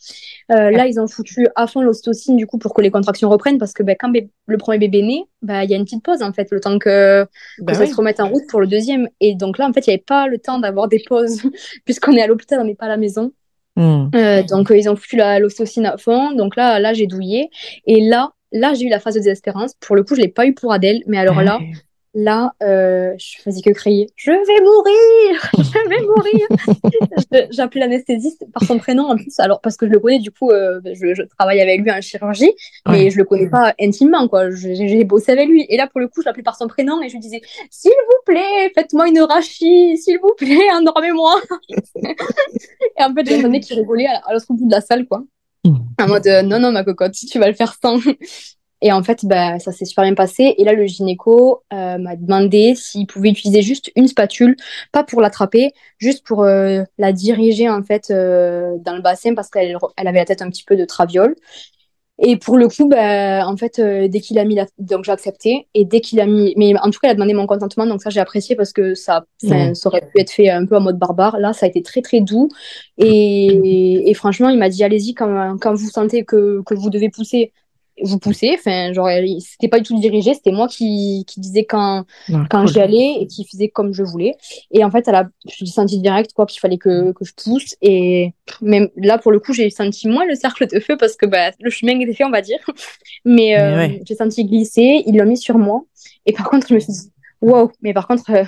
Euh, là, ils ont foutu à fond l'ocytocine, du coup, pour que les contractions reprennent parce que ben, quand le premier bébé naît, ben, il y a une petite pause, en fait, le temps que, que Bah ça oui. se remette en route pour le deuxième. Et donc là, en fait, il n'y avait pas le temps d'avoir des pauses puisqu'on est à l'hôpital, on n'est pas à la maison. Hmm. Euh, donc euh, ils ont foutu la l'ocytocine à fond. Donc là, là j'ai douillé. Et là, là j'ai eu la phase de désespérance. Pour le coup, je l'ai pas eu pour Adèle, mais alors là, Ouais. Là, euh, je faisais que crier. Je vais mourir, je vais mourir. J'appelais l'anesthésiste par son prénom en plus. Alors parce que je le connais, du coup, euh, je, je travaille avec lui en chirurgie, mais Ouais. je le connais pas intimement, quoi. J'ai bossé avec lui. Et là, pour le coup, je l'appelais par son prénom et je lui disais, s'il vous plaît, faites-moi une rachie, s'il vous plaît, endormez-moi. Et en fait, j'entendais qu'il rigolait à, l'autre bout de la salle, quoi. Hmm. En mode, euh, non, non, ma cocotte, tu vas le faire sans. Et en fait, bah, ça s'est super bien passé. Et là, le gynéco euh, m'a demandé s'il pouvait utiliser juste une spatule, pas pour l'attraper, juste pour euh, la diriger, en fait, euh, dans le bassin parce qu'elle elle avait la tête un petit peu de traviole. Et pour le coup, bah, en fait, dès qu'il a mis la... Donc, j'ai accepté. Et dès qu'il a mis... Mais en tout cas, il a demandé mon consentement. Donc, ça, j'ai apprécié parce que ça, ça aurait pu être fait un peu en mode barbare. Là, ça a été très, très doux. Et, et franchement, il m'a dit, allez-y, quand, quand vous sentez que, que vous devez pousser, vous poussez. Enfin, genre, c'était pas du tout dirigé. C'était moi qui, qui disais quand, Ah, quand cool. j'y allais et qui faisait comme je voulais. Et en fait, elle a, je l'ai senti direct, quoi, qu'il fallait que, que je pousse. Et même là, pour le coup, j'ai senti moins le cercle de feu parce que bah, le chemin était fait, on va dire. Mais, euh, ouais. j'ai senti glisser, ils l'ont mis sur moi. Et par contre, je me suis dit, wow, mais par contre, euh,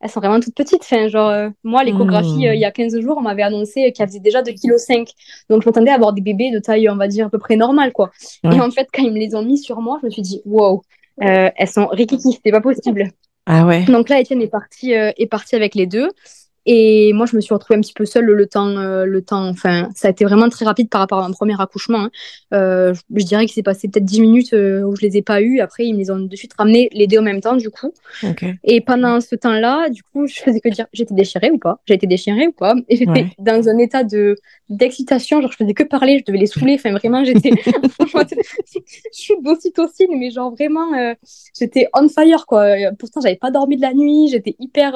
elles sont vraiment toutes petites. Enfin, genre, euh, moi, l'échographie, Hmm. euh, il y a 15 jours, on m'avait annoncé qu'elle faisait déjà 2,5 kg. Donc, je m'attendais à avoir des bébés de taille, on va dire, à peu près normale, quoi. Ouais. Et en fait, quand ils me les ont mis sur moi, je me suis dit, wow, euh, elles sont rikiki, c'était pas possible. Ah ouais. Donc là, Étienne est parti, est parti avec les deux. Et moi, je me suis retrouvée un petit peu seule le temps, euh, le temps. Enfin, ça a été vraiment très rapide par rapport à mon premier accouchement. hein. Euh, je, je dirais qu'il s'est passé peut-être 10 minutes euh, où je les ai pas eues. Après, ils me les ont de suite ramenés les deux en même temps, du coup. Et pendant ce temps-là, du coup, je faisais que dire j'étais déchirée ou pas? J'ai été déchirée ou pas? Et j'étais Ouais. dans un état de d'excitation. Genre, je faisais que parler, je devais les saouler. Enfin, vraiment, j'étais. je suis d'ocytocine, mais genre vraiment, j'étais on fire, quoi. Pourtant, j'avais pas dormi de la nuit. J'étais hyper.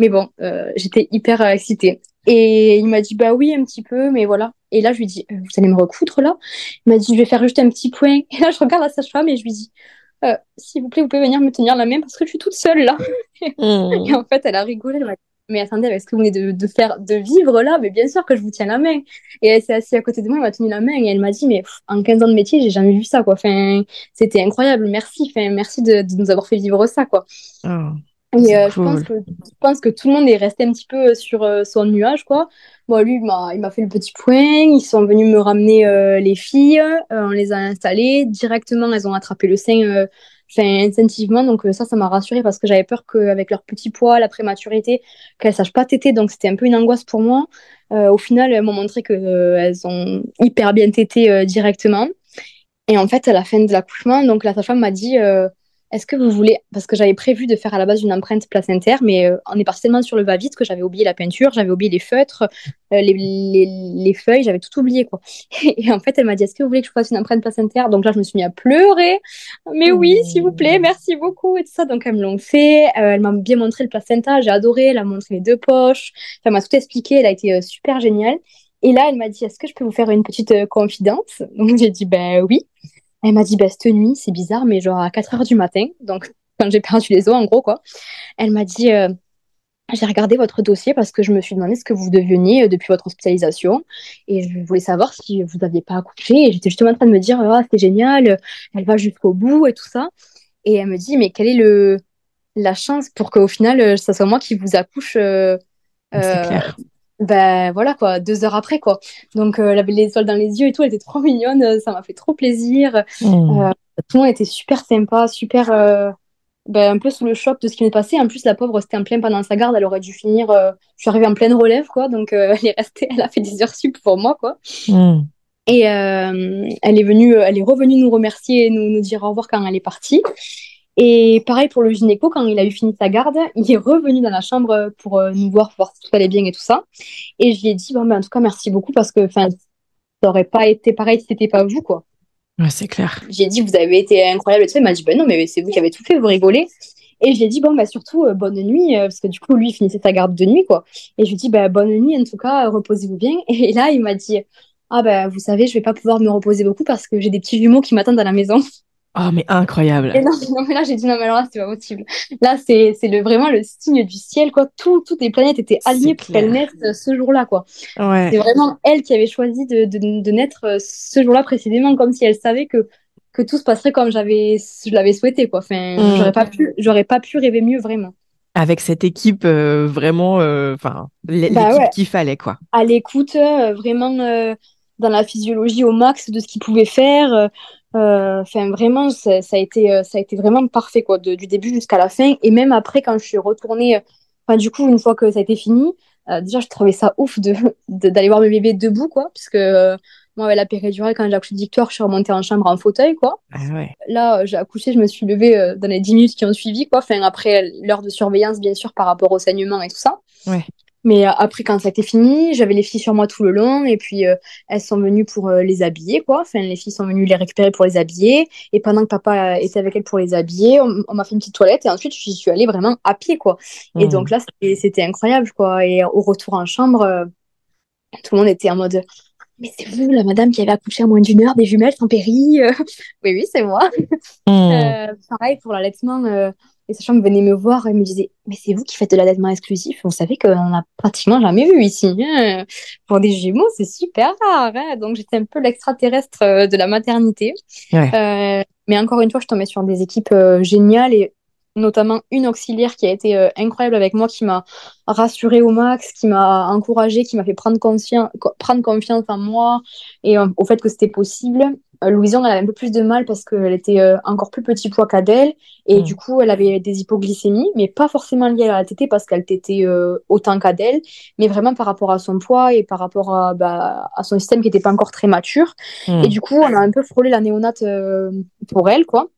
Mais bon, euh, j'étais hyper euh, excitée. Et il m'a dit, bah oui, un petit peu, mais voilà. Et là, je lui dis, euh, vous allez me recoudre là? Il m'a dit, je vais faire juste un petit point. Et là, je regarde la sage-femme et je lui dis, euh, s'il vous plaît, vous pouvez venir me tenir la main parce que je suis toute seule là. Et en fait, elle a rigolé. Elle m'a dit, mais attendez, est-ce que vous venez de, de faire, de vivre là? Mais bien sûr que je vous tiens la main. Et elle s'est assise à côté de moi, elle m'a tenu la main et elle m'a dit, mais pff, en 15 ans de métier, j'ai jamais vu ça, quoi. Enfin, c'était incroyable. Merci. Enfin, merci de, de nous avoir fait vivre ça, quoi. Oh. Et euh, je pense que, je pense que tout le monde est resté un petit peu sur euh, son nuage, quoi. Moi, lui, il m'a, fait le petit point. Ils sont venus me ramener euh, les filles. Euh, on les a installées. Directement, elles ont attrapé le sein euh, enfin, instinctivement. Donc, euh, ça, ça m'a rassurée parce que j'avais peur qu'avec leur petit poids, la prématurité, qu'elles sachent pas téter. Donc, c'était un peu une angoisse pour moi. Euh, au final, elles m'ont montré qu'elles ont hyper bien tété euh, directement. Et en fait, à la fin de l'accouchement, donc la sage-femme m'a dit euh, Est-ce que vous voulez. Parce que j'avais prévu de faire à la base une empreinte placentaire, mais euh, on est parti tellement sur le va-vite que j'avais oublié la peinture, j'avais oublié les feutres, euh, les, les, les feuilles, j'avais tout oublié, quoi. Et en fait, elle m'a dit Est-ce que vous voulez que je fasse une empreinte placentaire? Donc là, je me suis mis à pleurer. Mais oui, s'il vous plaît, merci beaucoup, et tout ça. Donc, elles me l'ont fait. Euh, elle m'a bien montré le placenta, j'ai adoré. Elle a montré les deux poches. Elle m'a tout expliqué. Elle a été super géniale. Et là, elle m'a dit, est-ce que je peux vous faire une petite confidence? Donc, j'ai dit, ben oui. Elle m'a dit, bah, cette nuit, c'est bizarre, mais genre à 4 heures du matin, donc quand j'ai perdu les os, en gros, quoi. Elle m'a dit, euh, j'ai regardé votre dossier parce que je me suis demandé ce que vous deveniez euh, depuis votre hospitalisation et je voulais savoir si vous n'aviez pas accouché. Et j'étais justement en train de me dire, ah, c'est génial, elle va jusqu'au bout et tout ça. Et elle me dit, mais quelle est le, la chance pour qu'au final, euh, ça soit moi qui vous accouche euh, euh. Ben voilà quoi, deux heures après quoi. Donc euh, elle avait les étoiles dans les yeux et tout, elle était trop mignonne, euh, ça m'a fait trop plaisir. Euh, tout le monde était super sympa, super euh, ben, un peu sous le choc de ce qui m'est passé. En plus la pauvre c'était en plein pendant sa garde, elle aurait dû finir. je suis arrivée en pleine relève quoi, donc elle est restée, elle a fait des heures sup pour moi quoi. Hmm. Et elle est venue, elle est revenue nous remercier et nous, nous dire au revoir quand elle est partie. Et pareil pour le gynéco, quand il a eu fini sa garde, il est revenu dans la chambre pour euh, nous voir, pour voir si tout allait bien et tout ça. Et je lui ai dit, bon, ben, en tout cas, merci beaucoup parce que ça aurait pas été pareil si c'était pas vous, quoi. Ouais, c'est clair. J'ai dit, vous avez été incroyable et tout ça. Il m'a dit, ben non, mais c'est vous qui avez tout fait, vous rigolez. Et j'ai dit, bon, bah, surtout, euh, bonne nuit, euh, parce que du coup, lui, il finissait sa garde de nuit, quoi. Et je lui ai dit, bah, bonne nuit, en tout cas, euh, reposez-vous bien. Et là, il m'a dit, ah, ben, vous savez, je vais pas pouvoir me reposer beaucoup parce que j'ai des petits jumeaux qui m'attendent à la maison. Oh, mais incroyable. Et non, non, mais là, j'ai dit, non, mais alors là, c'est pas possible. Là, c'est, c'est le, vraiment le signe du ciel, quoi. Tout, toutes les planètes étaient alignées pour qu'elle clair. naisse euh, ce jour-là, quoi. Ouais. C'est vraiment elle qui avait choisi de, de, de naître euh, ce jour-là précisément, comme si elle savait que, que tout se passerait comme j'avais, je l'avais souhaité, quoi. Enfin, Mm. j'aurais pas pu, j'aurais pas pu rêver mieux, vraiment. Avec cette équipe, euh, vraiment, euh, enfin, Bah l'équipe ouais. qu'il fallait, quoi. À l'écoute, euh, vraiment euh, dans la physiologie au max de ce qu'il pouvait faire. Euh, Enfin, vraiment, ça, ça a été, euh, ça a été vraiment parfait, quoi, de- du début jusqu'à la fin. Et même après, quand je suis retournée, euh, enfin, du coup, une fois que ça a été fini, euh, déjà, je trouvais ça ouf de, d'aller voir mes bébés debout, quoi, puisque euh, moi, avec la péridurale, quand j'ai accouché de Victoire, je suis remontée en chambre en fauteuil, quoi. Ah ouais. Là, j'ai accouché, je me suis levée euh, dans les 10 minutes qui ont suivi, quoi. Enfin, après l'heure de surveillance, bien sûr, par rapport au saignement et tout ça. Ouais. Mais euh, après, quand ça a été fini, j'avais les filles sur moi tout le long, et puis euh, elles sont venues pour euh, les habiller, quoi. Enfin, les filles sont venues les récupérer pour les habiller, et pendant que papa était avec elles pour les habiller, on, on m'a fait une petite toilette, et ensuite, j'y suis allée vraiment à pied, quoi. Et donc là, c'était incroyable, quoi. Et au retour en chambre, euh, tout le monde était en mode. Mais c'est vous, la madame qui avait accouché à moins d'une heure des jumelles sans péri? euh? Oui, oui, c'est moi. Euh, pareil pour l'allaitement, euh, les sages-femmes venaient me voir et me disaient Mais c'est vous qui faites de l'allaitement exclusif Vous savez qu'on en a pratiquement jamais vu ici. hein. Pour des jumeaux, c'est super rare. hein. Donc j'étais un peu l'extraterrestre euh, de la maternité. Ouais. Euh, mais encore une fois, je tombais sur des équipes euh, géniales et notamment une auxiliaire qui a été euh, incroyable avec moi, qui m'a rassurée au max, qui m'a encouragée, qui m'a fait prendre, prendre confiance en moi et euh, au fait que c'était possible. Euh, Louison, elle avait un peu plus de mal parce qu'elle était encore plus petit poids qu'Adèle et mm. du coup, elle avait des hypoglycémies, mais pas forcément liées à la tétée parce qu'elle tétait autant qu'Adèle, mais vraiment par rapport à son poids et par rapport à, bah, à son système qui n'était pas encore très mature. Mm. Et du coup, on a un peu frôlé la néonate pour elle, quoi.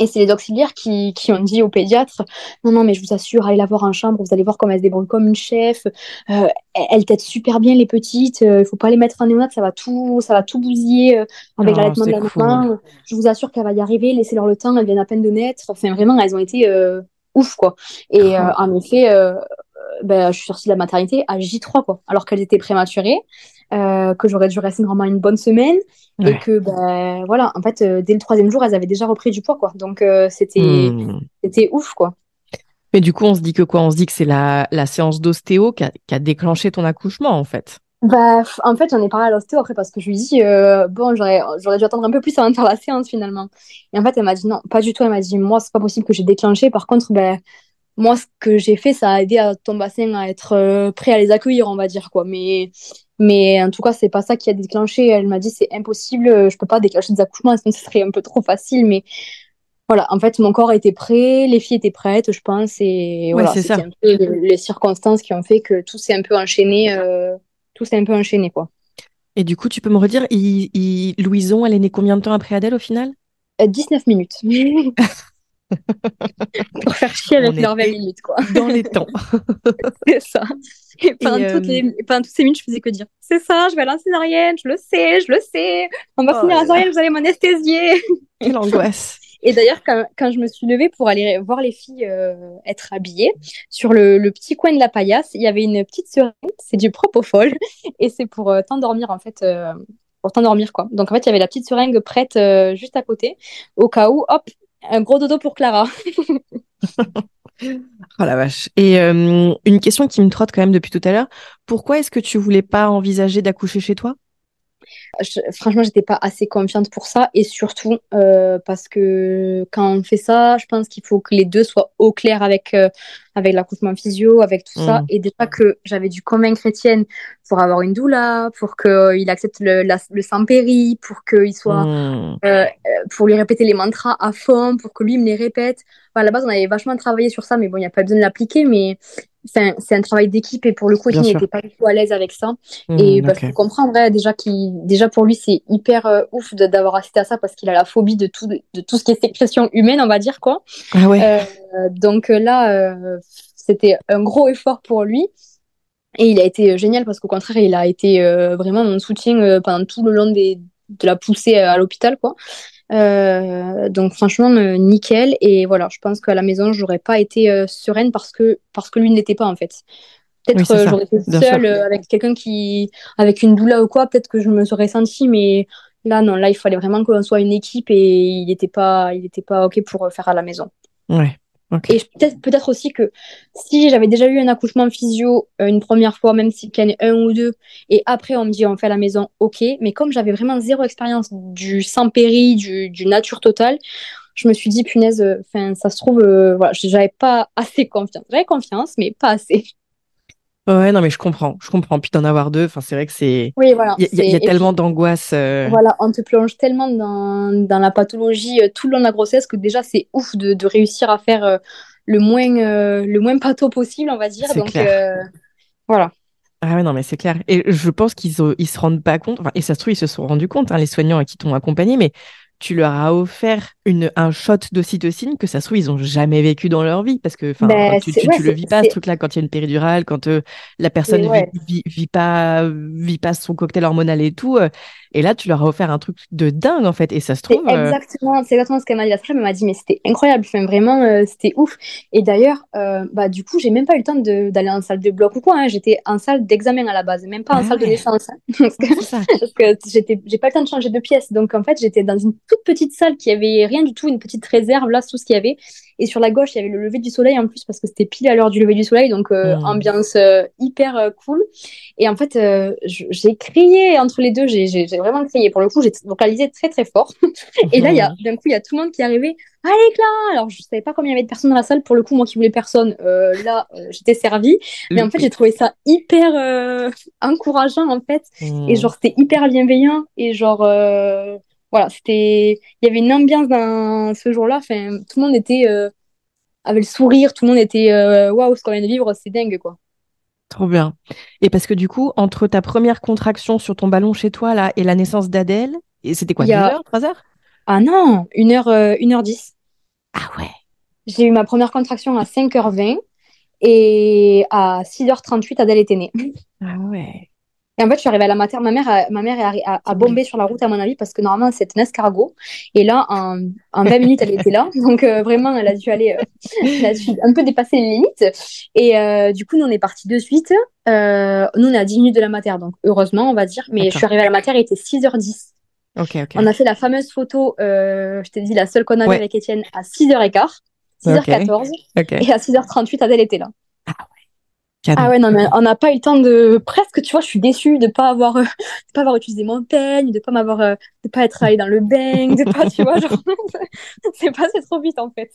Et c'est les auxiliaires qui, qui, ont dit au pédiatre Non, non, mais je vous assure, allez la voir en chambre, vous allez voir comment elle se débrouille comme une chef. Euh, elle tête super bien les petites, il euh, faut pas les mettre en néonate, ça va tout, ça va tout bousiller euh, avec oh, l'allaitement de la maman. Je vous assure qu'elle va y arriver, laissez-leur le temps, elles viennent à peine de naître. Enfin, vraiment, elles ont été euh, ouf, quoi. Et oh. en effet, ben, je suis sortie de la maternité à J3, quoi, alors qu'elles étaient prématurées. Euh, que j'aurais dû rester normalement une bonne semaine et que ben voilà en fait euh, dès le troisième jour elles avaient déjà repris du poids quoi donc euh, c'était hmm. c'était ouf quoi mais du coup on se dit que quoi? On se dit que c'est la, la séance d'ostéo qui a, qui a déclenché ton accouchement en fait bah, en fait, j'en ai parlé à l'ostéo après parce que je lui dis, bon, j'aurais, j'aurais dû attendre un peu plus avant de faire la séance finalement. Et en fait, elle m'a dit non, pas du tout. Elle m'a dit, moi, c'est pas possible que j'ai déclenché. Par contre, ben, moi, ce que j'ai fait, ça a aidé à ton bassin à être prêt à les accueillir, on va dire, quoi. Mais mais en tout cas, c'est pas ça qui a déclenché. Elle m'a dit c'est impossible, je peux pas déclencher des accouchements, sinon ce serait un peu trop facile. Mais voilà, en fait, mon corps était prêt, les filles étaient prêtes, je pense, et voilà, c'est un peu les circonstances qui ont fait que tout s'est un peu enchaîné, euh, tout s'est un peu enchaîné, quoi. Et du coup, tu peux me redire, il, Louison, elle est née combien de temps après Adèle au final? 19 euh, minutes. pour faire chier avec leurs 20 minutes, quoi. Dans les temps. c'est ça. Et pendant, toutes, les, euh, pendant toutes ces minutes, je faisais que dire C'est ça, je vais à l'incésarienne, je le sais, je le sais. On va oh finir à vous allez m'anesthésier. Quelle angoisse. Et d'ailleurs, quand, quand, je me suis levée pour aller voir les filles euh, être habillées, sur le, le, petit coin de la paillasse, il y avait une petite seringue, c'est du propofol, et c'est pour euh, t'endormir en fait, pour t'endormir quoi. Donc en fait, il y avait la petite seringue prête juste à côté, au cas où, hop, un gros dodo pour Clara. oh la vache. Et euh, une question qui me trotte quand même depuis tout à l'heure. Pourquoi est-ce que tu voulais pas envisager d'accoucher chez toi? Je, franchement, j'étais pas assez confiante pour ça. Et surtout, euh, parce que quand on fait ça, je pense qu'il faut que les deux soient au clair avec, euh, avec l'accouchement physio, avec tout ça. Mm. Et déjà que j'avais dû convaincre Étienne pour avoir une doula, pour qu'il accepte le, le sans-péri, pour qu'il soit. Mm. Euh, pour lui répéter les mantras à fond, pour que lui me les répète. à la base, on avait vachement travaillé sur ça, mais bon, il n'y a pas besoin de l'appliquer. Mais c'est un, travail d'équipe et pour le coup, il n'était pas du tout à l'aise avec ça. Mmh, et bah, je comprends vrai, déjà, déjà pour lui, c'est hyper euh, ouf d'avoir assisté à ça parce qu'il a la phobie de tout, de, tout ce qui est sécrétion humaine, on va dire quoi. Ah ouais. Euh, donc là, euh, c'était un gros effort pour lui. Et il a été génial parce qu'au contraire, il a été vraiment mon soutien pendant tout le long des, de la poussée à l'hôpital, quoi. Euh, donc franchement euh, nickel. Et voilà je pense qu'à la maison j'aurais pas été euh, sereine parce que parce que lui n'était pas en fait. Peut-être j'aurais été seule avec quelqu'un qui avec une doula ou quoi peut-être que je me serais sentie mais là non là il fallait vraiment qu'on soit une équipe et il n'était pas il était pas ok pour faire à la maison. Ouais et peut-être aussi que si j'avais déjà eu un accouchement physio euh, une première fois, même s'il y en a un ou deux, et après on me dit on fait à la maison, ok. Mais comme j'avais vraiment zéro expérience du sans péri, du, du nature totale, je me suis dit punaise, euh, enfin ça se trouve, euh, voilà, j'avais pas assez confiance. J'avais confiance, mais pas assez. Ouais, non, mais je comprends, je comprends. Puis d'en avoir deux, enfin, c'est vrai que c'est. Oui, voilà. Il y, a tellement d'angoisse. Euh. Voilà, on te plonge tellement dans, dans la pathologie euh, tout le long de la grossesse que déjà, c'est ouf de, de, réussir à faire euh, le moins, le moins patho possible, on va dire. Donc, voilà. Ah ouais, non, mais c'est clair. Et je pense qu'ils ils se rendent pas compte, enfin, et ça se trouve, ils se sont rendus compte, hein, les soignants qui t'ont accompagné, mais tu leur as offert une, un shot d'ocytocine que ça se trouve, ils ont jamais vécu dans leur vie. Parce que ben, tu, tu, le vis pas, ce truc-là, quand il y a une péridurale, quand euh, la personne vit, vit, pas, vit pas son cocktail hormonal et tout. Euh, et là, tu leur as offert un truc de dingue, en fait. Et ça se trouve. Euh, exactement, c'est exactement ce qu'elle m'a dit. La elle m'a dit, mais c'était incroyable. Enfin, vraiment, c'était ouf. Et d'ailleurs, bah, du coup, j'ai même pas eu le temps d'aller en salle de bloc ou quoi. Hein. J'étais en salle d'examen à la base, même pas en ah salle de naissance. Hein. parce que, j'ai pas le temps de changer de pièce. Donc, en fait, j'étais dans une toute petite salle qui avait rien du tout, une petite réserve, là, tout ce qu'il y avait. Et sur la gauche, il y avait le lever du soleil en plus parce que c'était pile à l'heure du lever du soleil, donc euh, Mm. ambiance euh, hyper euh, cool. Et en fait, j'ai crié entre les deux, j'ai vraiment crié. Pour le coup, j'ai vocalisé très très fort. Et là, d'un coup, il y a tout le monde qui est arrivé. Allez, Clara! Alors, je savais pas combien il y avait de personnes dans la salle. Pour le coup, moi qui voulais personne, là, j'étais servie. Mais en fait, j'ai trouvé ça hyper encourageant, en fait. Mm. Et genre, c'était hyper bienveillant. Et genre, voilà, c'était. Il y avait une ambiance dans ce jour-là. Enfin, tout le monde était. euh, avait le sourire, tout le monde était. euh, Waouh, ce qu'on vient de vivre, c'est dingue, quoi. Trop bien. Et parce que du coup, entre ta première contraction sur ton ballon chez toi là et la naissance d'Adèle, et c'était quoi, Il y a- 2 heures, 3 heures? Ah non, 1h, euh, 1h10. Ah ouais. J'ai eu ma première contraction à 5h20 et à 6h38, Adèle était née. Ah ouais. Et en fait, je suis arrivée à la mater. Ma mère, a, ma mère est arri- a, a bombé sur la route, à mon avis, parce que normalement, c'est un escargot. Et là, en, en 20 minutes, elle était là. Donc, euh, vraiment, elle a dû aller, euh, elle a dû un peu dépasser les limites. Et euh, du coup, nous, on est partis de suite. Euh, nous, on est à 10 minutes de la mater. Donc, heureusement, on va dire. Mais je suis arrivée à la mater, il était 6h10. Ok, ok. On a fait la fameuse photo, euh, je t'ai dit, la seule qu'on avait Ouais. avec Étienne, à 6h15, 6h14. Ok. Et à 6h38, Adèle était là. Canon. Ah ouais, non, mais on n'a pas eu le temps de. Presque, tu vois, je suis déçue de pas avoir, euh, de pas avoir utilisé mon peigne, de pas m'avoir, euh, de pas être allée dans le bang, de pas, tu vois, genre, c'est passé trop vite en fait.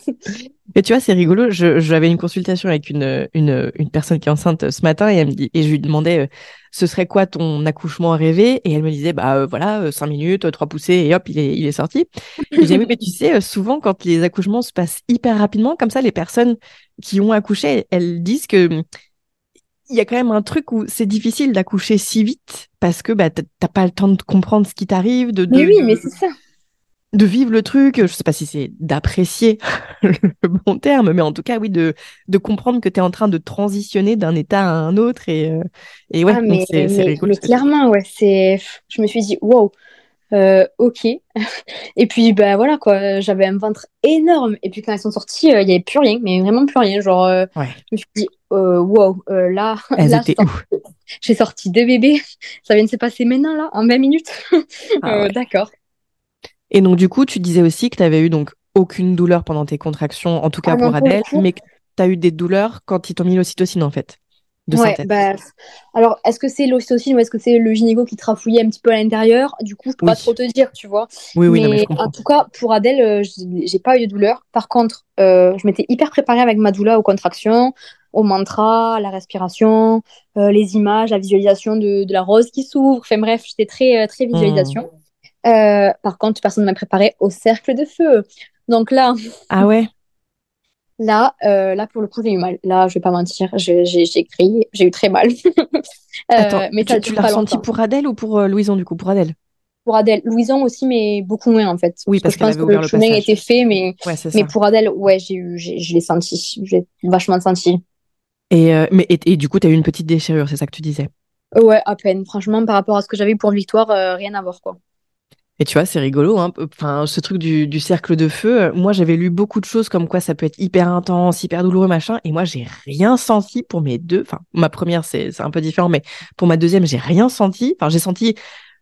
Et tu vois, c'est rigolo. J'avais une consultation avec une, une, une personne qui est enceinte ce matin et elle me dit, et je lui demandais, euh, ce serait quoi ton accouchement rêvé? Et elle me disait, bah voilà, cinq minutes, trois poussées et hop, il est, il est sorti. Et j'ai dit, oui, mais tu sais, souvent quand les accouchements se passent hyper rapidement, comme ça, les personnes qui ont accouché, elles disent que il y a quand même un truc où c'est difficile d'accoucher si vite parce que bah, t'as pas le temps de comprendre ce qui t'arrive, de, de, Mais oui, de- mais c'est ça. de vivre le truc, je sais pas si c'est d'apprécier le bon terme, mais en tout cas, oui, de, de comprendre que tu es en train de transitionner d'un état à un autre. Et, euh, et ouais, Ah, mais, c'est mais, mais clairement, ouais, c'est. Je me suis dit, wow, euh, ok. Et puis, ben voilà, quoi, j'avais un ventre énorme. Et puis, quand elles sont sorties, euh, il y avait plus rien, mais vraiment plus rien. Genre, euh, Ouais. je me suis dit, euh, wow, là, là, j'ai sorti- deux bébés. Ça vient de se passer maintenant, là, en 20 minutes. Ah ouais. D'accord. Et donc, du coup, tu disais aussi que tu avais eu donc aucune douleur pendant tes contractions, en tout cas Ah pour pour le Adèle, mais que tu as eu des douleurs quand ils t'ont mis l'ocytocine, en fait, de Ouais, bah, alors, est-ce que c'est l'ocytocine ou est-ce que c'est le gynéco qui trafouillait un petit peu à l'intérieur? Du coup, je peux Oui. pas trop te dire, tu vois. Oui, oui, non, mais je Mais en tout cas, pour Adèle, euh, j'ai pas eu de douleur. Par contre, euh, je m'étais hyper préparée avec ma doula aux contractions, au mantra, à la respiration, euh, les images, la visualisation de, de la rose qui s'ouvre. Enfin bref, j'étais très, très visualisation. Euh, par contre, personne ne m'a préparée au cercle de feu. Donc là, Ah ouais? là, euh, là pour le coup, j'ai eu mal. Là, je vais pas mentir, j'ai crié, j'ai eu très mal. Euh, Attends, mais ça tu, tu l'as ressenti pour Adèle ou pour euh, Louison, du coup? Pour Adèle? Pour Adèle, Louison aussi, mais beaucoup moins en fait. Oui, Parce parce que je pense que ouvert le le chemin passage. était fait, mais Ouais, Mais pour Adèle, ouais, j'ai eu, je l'ai senti. J'ai vachement senti. Et, euh, mais, et, et du coup, tu as eu une petite déchirure, c'est ça que tu disais? Ouais, à peine. Franchement, par rapport à ce que j'avais pour Victoire, rien à voir, quoi. Et tu vois, c'est rigolo, hein. Enfin, ce truc du, du cercle de feu, euh, moi, j'avais lu beaucoup de choses comme quoi ça peut être hyper intense, hyper douloureux, machin. Et moi, j'ai rien senti pour mes deux. Enfin, ma première, c'est c'est un peu différent, mais pour ma deuxième, j'ai rien senti. Enfin, j'ai senti,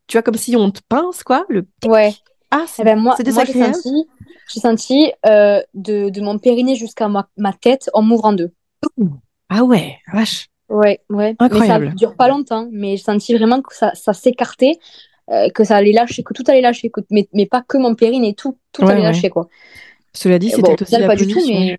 tu vois, comme si on te pince, quoi. Le Ouais. ah, Eh c'est ben, moi, c'est moi j'ai senti, j'ai senti euh, de, de mon périnée jusqu'à ma, ma tête en m'ouvrant deux. Ah ouais, vache. Ouais, ouais. Incroyable. Mais ça dure pas longtemps. Mais j'ai senti vraiment que ça, ça s'écartait, euh, que ça allait lâcher, que tout allait lâcher. Que, mais, mais pas que mon périnée, tout, tout Ouais, allait ouais. lâcher, quoi. Cela dit, Et c'était bon, aussi la pas du tout, mais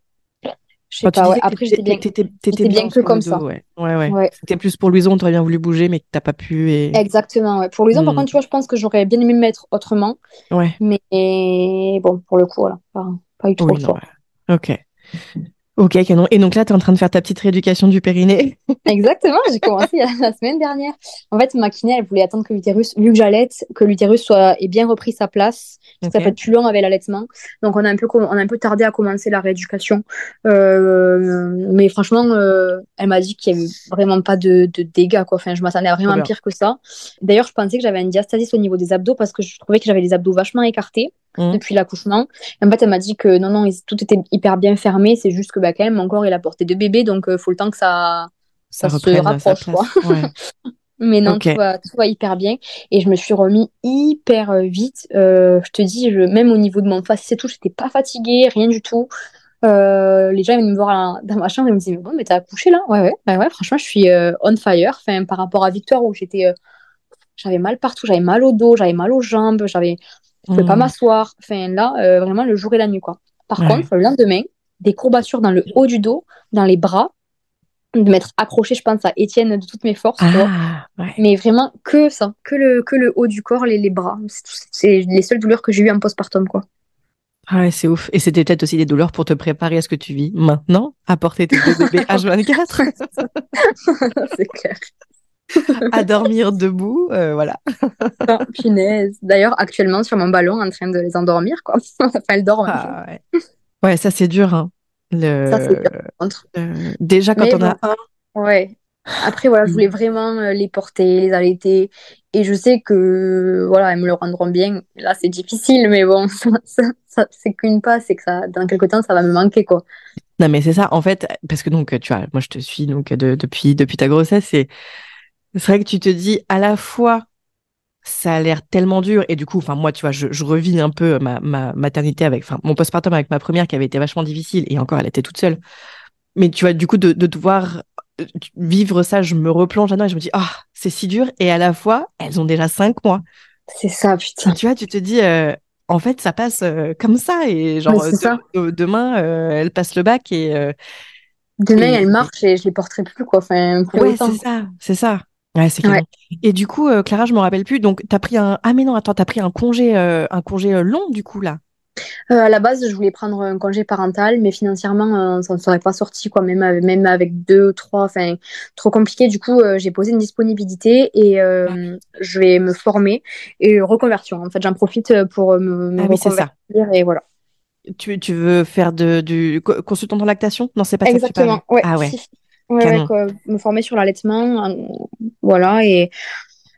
je sais pas. Ouais. Après, j'étais bien. que comme dos, ça. ouais. Ouais, ouais. C'était plus pour Louison, t'aurais bien voulu bouger, mais t'as pas pu. Et... Exactement, ouais. Pour Louison, par Hmm. contre, tu vois, je pense que j'aurais bien aimé me mettre autrement. Ouais. Mais bon, pour le coup, voilà, pas, pas eu trop Oui, non. Ok. Ok, canon. Et donc là, tu es en train de faire ta petite rééducation du périnée. Exactement, j'ai commencé la semaine dernière. En fait, ma kiné, elle voulait attendre que l'utérus, vu que j'allaite, que l'utérus soit ait bien repris sa place, que ça peut être plus long avec l'allaitement. Donc, on a un peu, on a un peu tardé à commencer la rééducation. Euh, mais franchement, euh, elle m'a dit qu'il y avait vraiment pas de, de dégâts, quoi. Enfin, je m'attendais à vraiment pire que ça. D'ailleurs, je pensais que j'avais une diastasis au niveau des abdos parce que je trouvais que j'avais les abdos vachement écartés Mhm. depuis l'accouchement. En fait, elle m'a dit que non, non, tout était hyper bien fermé. C'est juste que bah, quand même, mon corps, il a porté deux bébés, donc il faut le temps que ça, ça, se rapproche, quoi. Ouais. Mais non, Ok. tout va, tout va hyper bien. Et je me suis remis hyper euh, vite. Euh, je te dis, je, même au niveau de mon faciès et tout, j'étais pas fatiguée, rien du tout. Euh, les gens ils venaient me voir dans ma chambre et me disaient, bon, mais t'as accouché là? Ouais, ouais, ouais, ouais, franchement, je suis euh, on fire. Enfin, par rapport à Victoire où j'étais, euh, j'avais mal partout, j'avais mal au dos, j'avais mal aux jambes, j'avais, je pouvais pas Mm. m'asseoir. Enfin, là, euh, vraiment le jour et la nuit, quoi. Par Ouais. contre, le lendemain, des courbatures dans le haut du dos, dans les bras, de m'être accrochée, je pense, à Étienne de toutes mes forces. Ah, ouais. Mais vraiment que ça, que le, que le haut du corps, les, les bras. C'est- C'est les seules douleurs que j'ai eues en postpartum, quoi. Ah ouais, c'est ouf. Et c'était peut-être aussi des douleurs pour te préparer à ce que tu vis maintenant, à porter tes deux bébés H24, C'est clair. à dormir debout, euh, voilà. Ah, punaise. D'ailleurs, actuellement, sur mon ballon, en train de les endormir, quoi. Enfin, elles dorment. Ah, ouais. Ouais, ça c'est dur. Hein. Le... Ça, c'est dur, contre. euh, déjà quand Mais on a un, Ouais. Après, voilà, je voulais vraiment euh, les porter, les allaiter. Et je sais que, voilà, elles me le rendront bien. Là, c'est difficile, mais bon, ça, ça, ça- c'est qu'une passe et que ça, dans quelques temps, ça va me manquer, quoi. Non, mais c'est ça, en fait, parce que donc, tu vois, moi, je te suis donc de- depuis, depuis ta grossesse, et c'est vrai que tu te dis à la fois, ça a l'air tellement dur, et du coup, enfin, moi, tu vois, je, je revis un peu ma, ma maternité avec, enfin, mon postpartum avec ma première qui avait été vachement difficile, et encore, elle était toute seule. Mais tu vois, du coup, de, de devoir euh, vivre ça, je me replonge là-dedans et je me dis, ah, c'est si dur, et à la fois, elles ont déjà cinq mois. C'est ça, putain. Tu vois, tu te dis, euh, en fait, ça passe euh, comme ça, et genre, Ouais, c'est ça. de- de- demain, euh, elle passe le bac, et. Demain, Et- elles marchent et je les porterai plus, quoi. Enfin, plus Ouais, c'est ça, c'est ça. Ouais, c'est Ouais. canon. Et du coup, euh, Clara, je me rappelle plus. Donc, t'as pris un. Ah, mais non, attends, t'as pris un congé, euh, un congé euh, long, du coup, là? Euh, à la base, je voulais prendre un congé parental, mais financièrement, euh, ça ne serait pas sorti, quoi, même avec, même avec deux, trois, enfin, trop compliqué. Du coup, euh, j'ai posé une disponibilité et euh, je vais me former et reconversion. En fait, j'en profite pour me, me Ah oui, c'est ça. reconvertir et voilà. Tu, tu veux faire de, du co- consultant en lactation? Non, c'est pas ça que tu Exactement. Ouais, Ah ouais. si, si. Ouais, Canon. ouais, quoi, me former sur l'allaitement, euh, voilà, et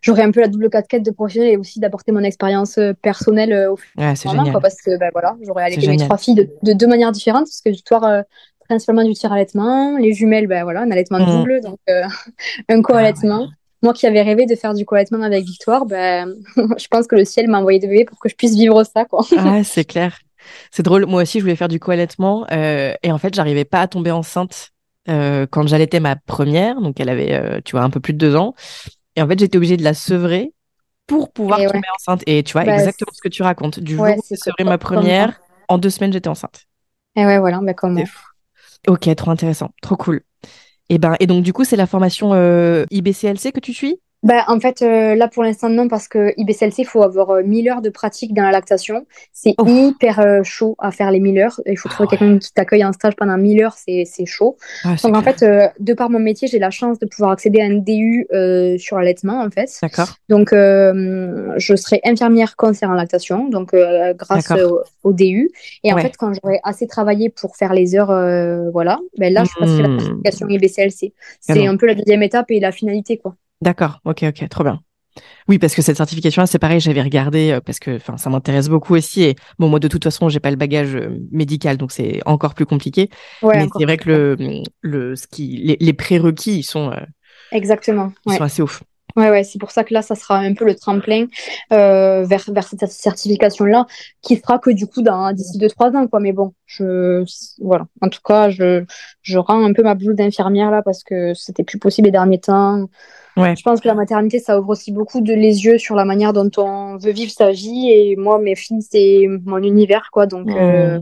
j'aurai un peu la double casquette de professionnel et aussi d'apporter mon expérience euh, personnelle euh, au Ouais, c'est génial. quoi, parce que ben voilà, j'aurais allaité mes trois filles de, de deux manières différentes, parce que Victoire, euh, principalement du tir-allaitement, les jumelles, ben voilà, un allaitement Mhm. double, donc euh, un co-allaitement. Moi qui avais rêvé de faire du co-allaitement avec Victoire, ben, je pense que le ciel m'a envoyé de bébé pour que je puisse vivre ça, quoi. Ah, c'est clair. C'est drôle. Moi aussi, je voulais faire du co-allaitement. euh, et en fait, j'arrivais pas à tomber enceinte euh, quand j'allaitais ma première. Donc, elle avait, euh, tu vois, un peu plus de deux ans. Et en fait, j'étais obligée de la sevrer pour pouvoir Et ouais. tomber enceinte. Et tu vois, Bah, exactement ce que tu racontes. Du Ouais, jour où j'ai sevré ma première, en deux semaines, j'étais enceinte. Et ouais, voilà, ben comment. C'est fou. Ok, trop intéressant, trop cool. Et ben, et donc du coup, c'est la formation euh, IBCLC que tu suis? Bah, en fait, euh, là pour l'instant, non, parce que IBCLC, il faut avoir euh, 1000 heures de pratique dans la lactation. C'est Oh. hyper euh, chaud à faire les 1000 heures. Il faut Ah trouver ouais. quelqu'un qui t'accueille en stage pendant 1000 heures, c'est c'est chaud. Ah, Donc, en clair. fait, euh, de par mon métier, j'ai la chance de pouvoir accéder à un DU sur l'allaitement, en fait. D'accord. Donc, je serai infirmière cancer en lactation, donc grâce au, au DU. Et en fait, quand j'aurai assez travaillé pour faire les heures, voilà, ben là, je passerai la Hmm. certification IBCLC. C'est un peu la deuxième étape et la finalité, quoi. D'accord. Ok, ok, trop bien. Oui, parce que cette certification-là, c'est pareil, j'avais regardé euh, parce que, enfin, ça m'intéresse beaucoup aussi. Et bon, moi, de toute façon, j'ai pas le bagage euh, médical, donc c'est encore plus compliqué. Ouais, Mais c'est vrai que le, le, ce qui, les, les prérequis, ils sont, euh, Exactement. ils Ouais. sont assez ouf. Ouais, ouais, c'est pour ça que là, ça sera un peu le tremplin euh, vers, vers cette certification-là, qui fera que du coup, dans, d'ici deux, trois ans, quoi. Mais bon, je, voilà. En tout cas, je, je rends un peu ma blouse d'infirmière là parce que c'était plus possible les derniers temps. Ouais. Je pense que la maternité, ça ouvre aussi beaucoup de les yeux sur la manière dont on veut vivre sa vie. Et moi, mes filles, c'est mon univers, quoi. Donc, euh,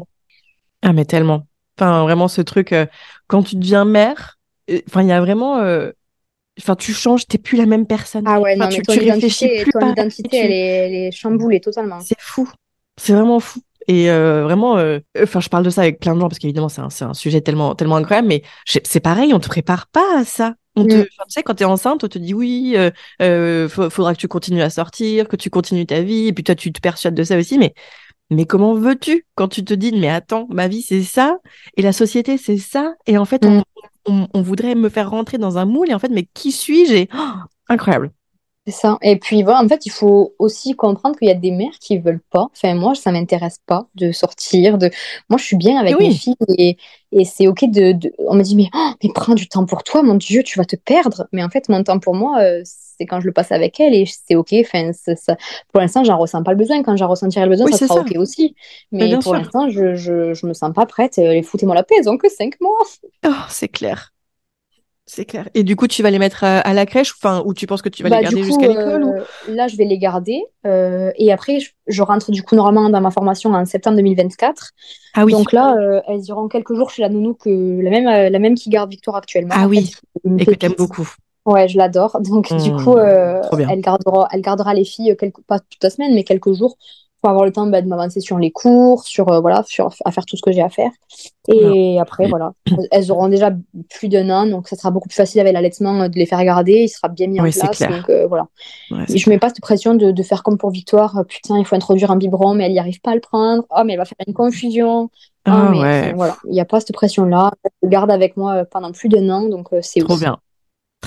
Ah, mais tellement. Enfin, vraiment, ce truc, euh, quand tu deviens mère, enfin, il y a vraiment, enfin, tu changes, t'es plus la même personne. ah ouais, non, mais tu, ton tu réfléchis identité, plus ton identité, tu- elle est, elle est chamboulée totalement. C'est fou. C'est vraiment fou. Et euh, vraiment, euh, enfin, je parle de ça avec plein de gens parce qu'évidemment, c'est un, un sujet tellement, tellement incroyable, mais c'est pareil, on te prépare pas à ça. On te, Mm. tu sais, quand t'es enceinte, on te dit oui, euh, euh, fa- faudra que tu continues à sortir, que tu continues ta vie, et puis toi, tu te persuades de ça aussi, mais, mais comment veux-tu quand tu te dis, mais attends, ma vie, c'est ça, et la société, c'est ça, et en fait, on, Mm. On, on voudrait me faire rentrer dans un moule, et en fait, mais qui suis-je? Et, oh, incroyable. C'est ça. Et puis voilà, en fait, il faut aussi comprendre qu'il y a des mères qui veulent pas. Enfin, moi, ça m'intéresse pas de sortir. De... Moi, je suis bien avec Oui. mes filles et, et c'est OK de, de- On me dit, mais, oh, mais prends du temps pour toi, mon Dieu, tu vas te perdre. Mais en fait, mon temps pour moi, euh, c'est quand je le passe avec elle et c'est OK. Enfin, c'est- ça... Pour l'instant, j'en ressens pas le besoin. Quand j'en ressentirai le besoin, Oui, ça sera ça. OK aussi. Mais pour l'instant, je, je, je me sens pas prête. Euh, Les foutez-moi la paix, ils ont que 5 mois. Oh, c'est clair. C'est clair. Et du coup, tu vas les mettre à, à la crèche, enfin, ou tu penses que tu vas Bah, les du garder jusqu'à l'école ou- euh, là, je vais les garder. euh, et après, je, je rentre du coup normalement dans ma formation en septembre 2024. Ah oui. Donc là, euh, elles iront quelques jours chez la nounou que la même, la même qui garde Victoire actuellement. Ah oui. Et que t'aimes beaucoup. Ouais, je l'adore. Donc du Mmh, coup, euh, elle gardera, elle gardera les filles quelques, pas toute la semaine, mais quelques jours pour avoir le temps bah, de m'avancer sur les cours, sur euh, voilà, sur à faire tout ce que j'ai à faire. Et après, voilà, elles auront déjà plus d'un an, donc ça sera beaucoup plus facile avec l'allaitement euh, de les faire garder. Il sera bien mis en Oui, c'est place. clair. Donc euh, voilà. Ouais, Et je mets pas cette pression de, de faire comme pour Victoire. euh, Putain, il faut introduire un biberon, mais elle n'y arrive pas à le prendre. Oh, mais elle va faire une confusion. Oh, Ah mais ouais. enfin, voilà, il n'y a pas cette pression-là. Elle le garde avec moi euh, pendant plus d'un an, donc euh, c'est Trop aussi. bien.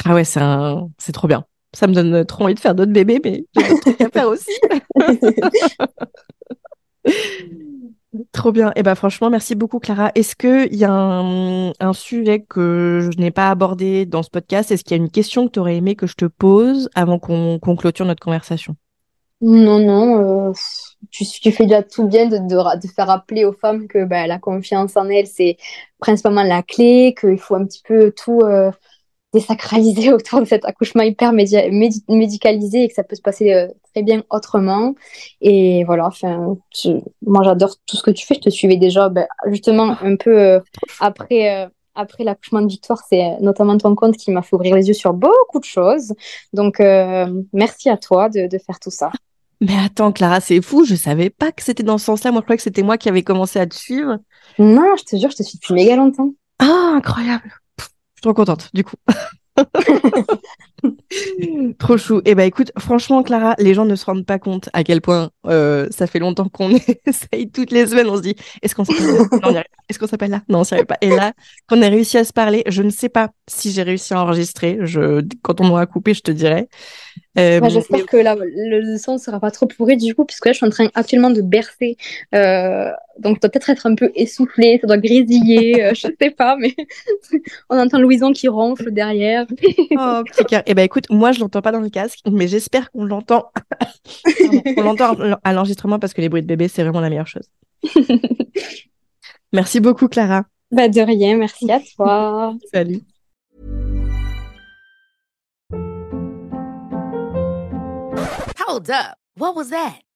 Ah ouais, c'est un... c'est trop bien. Ça me donne trop envie de faire d'autres bébés, mais j'ai d'autres trucs à faire aussi. Trop bien. Et ben franchement, merci beaucoup, Clara. Est-ce qu'il y a un, un sujet que je n'ai pas abordé dans ce podcast? Est-ce qu'il y a une question que tu aurais aimé que je te pose avant qu'on clôture notre conversation? Non, non, euh, tu, tu fais déjà tout bien de, de, ra- de faire rappeler aux femmes que bah, la confiance en elles, c'est principalement la clé, qu'il faut un petit peu tout euh, désacraliser autour de cet accouchement hyper médi- médicalisé et que ça peut se passer euh, très bien autrement. Et voilà, enfin, moi j'adore tout ce que tu fais. Je te suivais déjà, bah, justement, un peu euh, après. euh, après l'accouchement de Victoire, c'est notamment ton compte qui m'a fait ouvrir les yeux sur beaucoup de choses. Donc, merci à toi de, de faire tout ça. Mais attends, Clara, c'est fou. Je savais pas que c'était dans ce sens-là. Moi, je croyais que c'était moi qui avais commencé à te suivre. Non, je te jure, je te suis depuis méga longtemps. Ah, incroyable. Je suis trop contente, du coup. Trop chou. Eh ben écoute, franchement, Clara, les gens ne se rendent pas compte à quel point euh, ça fait longtemps qu'on essaye toutes les semaines. On se dit, est-ce qu'on s'appelle là? Est-ce qu'on s'appelle là? Non, on s'y arrive pas. Et là, qu'on a réussi à se parler, je ne sais pas si j'ai réussi à enregistrer. Je... Quand on aura coupé, je te dirai. Euh, Bah, J'espère mais- que là, le, son ne sera pas trop pourri du coup, puisque là, je suis en train actuellement de bercer. Euh, donc, ça doit peut-être être un peu essoufflé, ça doit grésiller, je sais pas, mais on entend Louison qui ronfle derrière. Oh, petit cœur. Eh ben écoute, moi je l'entends pas dans le casque, mais j'espère qu'on l'entend. Qu'on l'entend à l'enregistrement parce que les bruits de bébé, c'est vraiment la meilleure chose. Merci beaucoup, Clara. Bah, de rien, merci à toi. Salut. Hold up. What was that?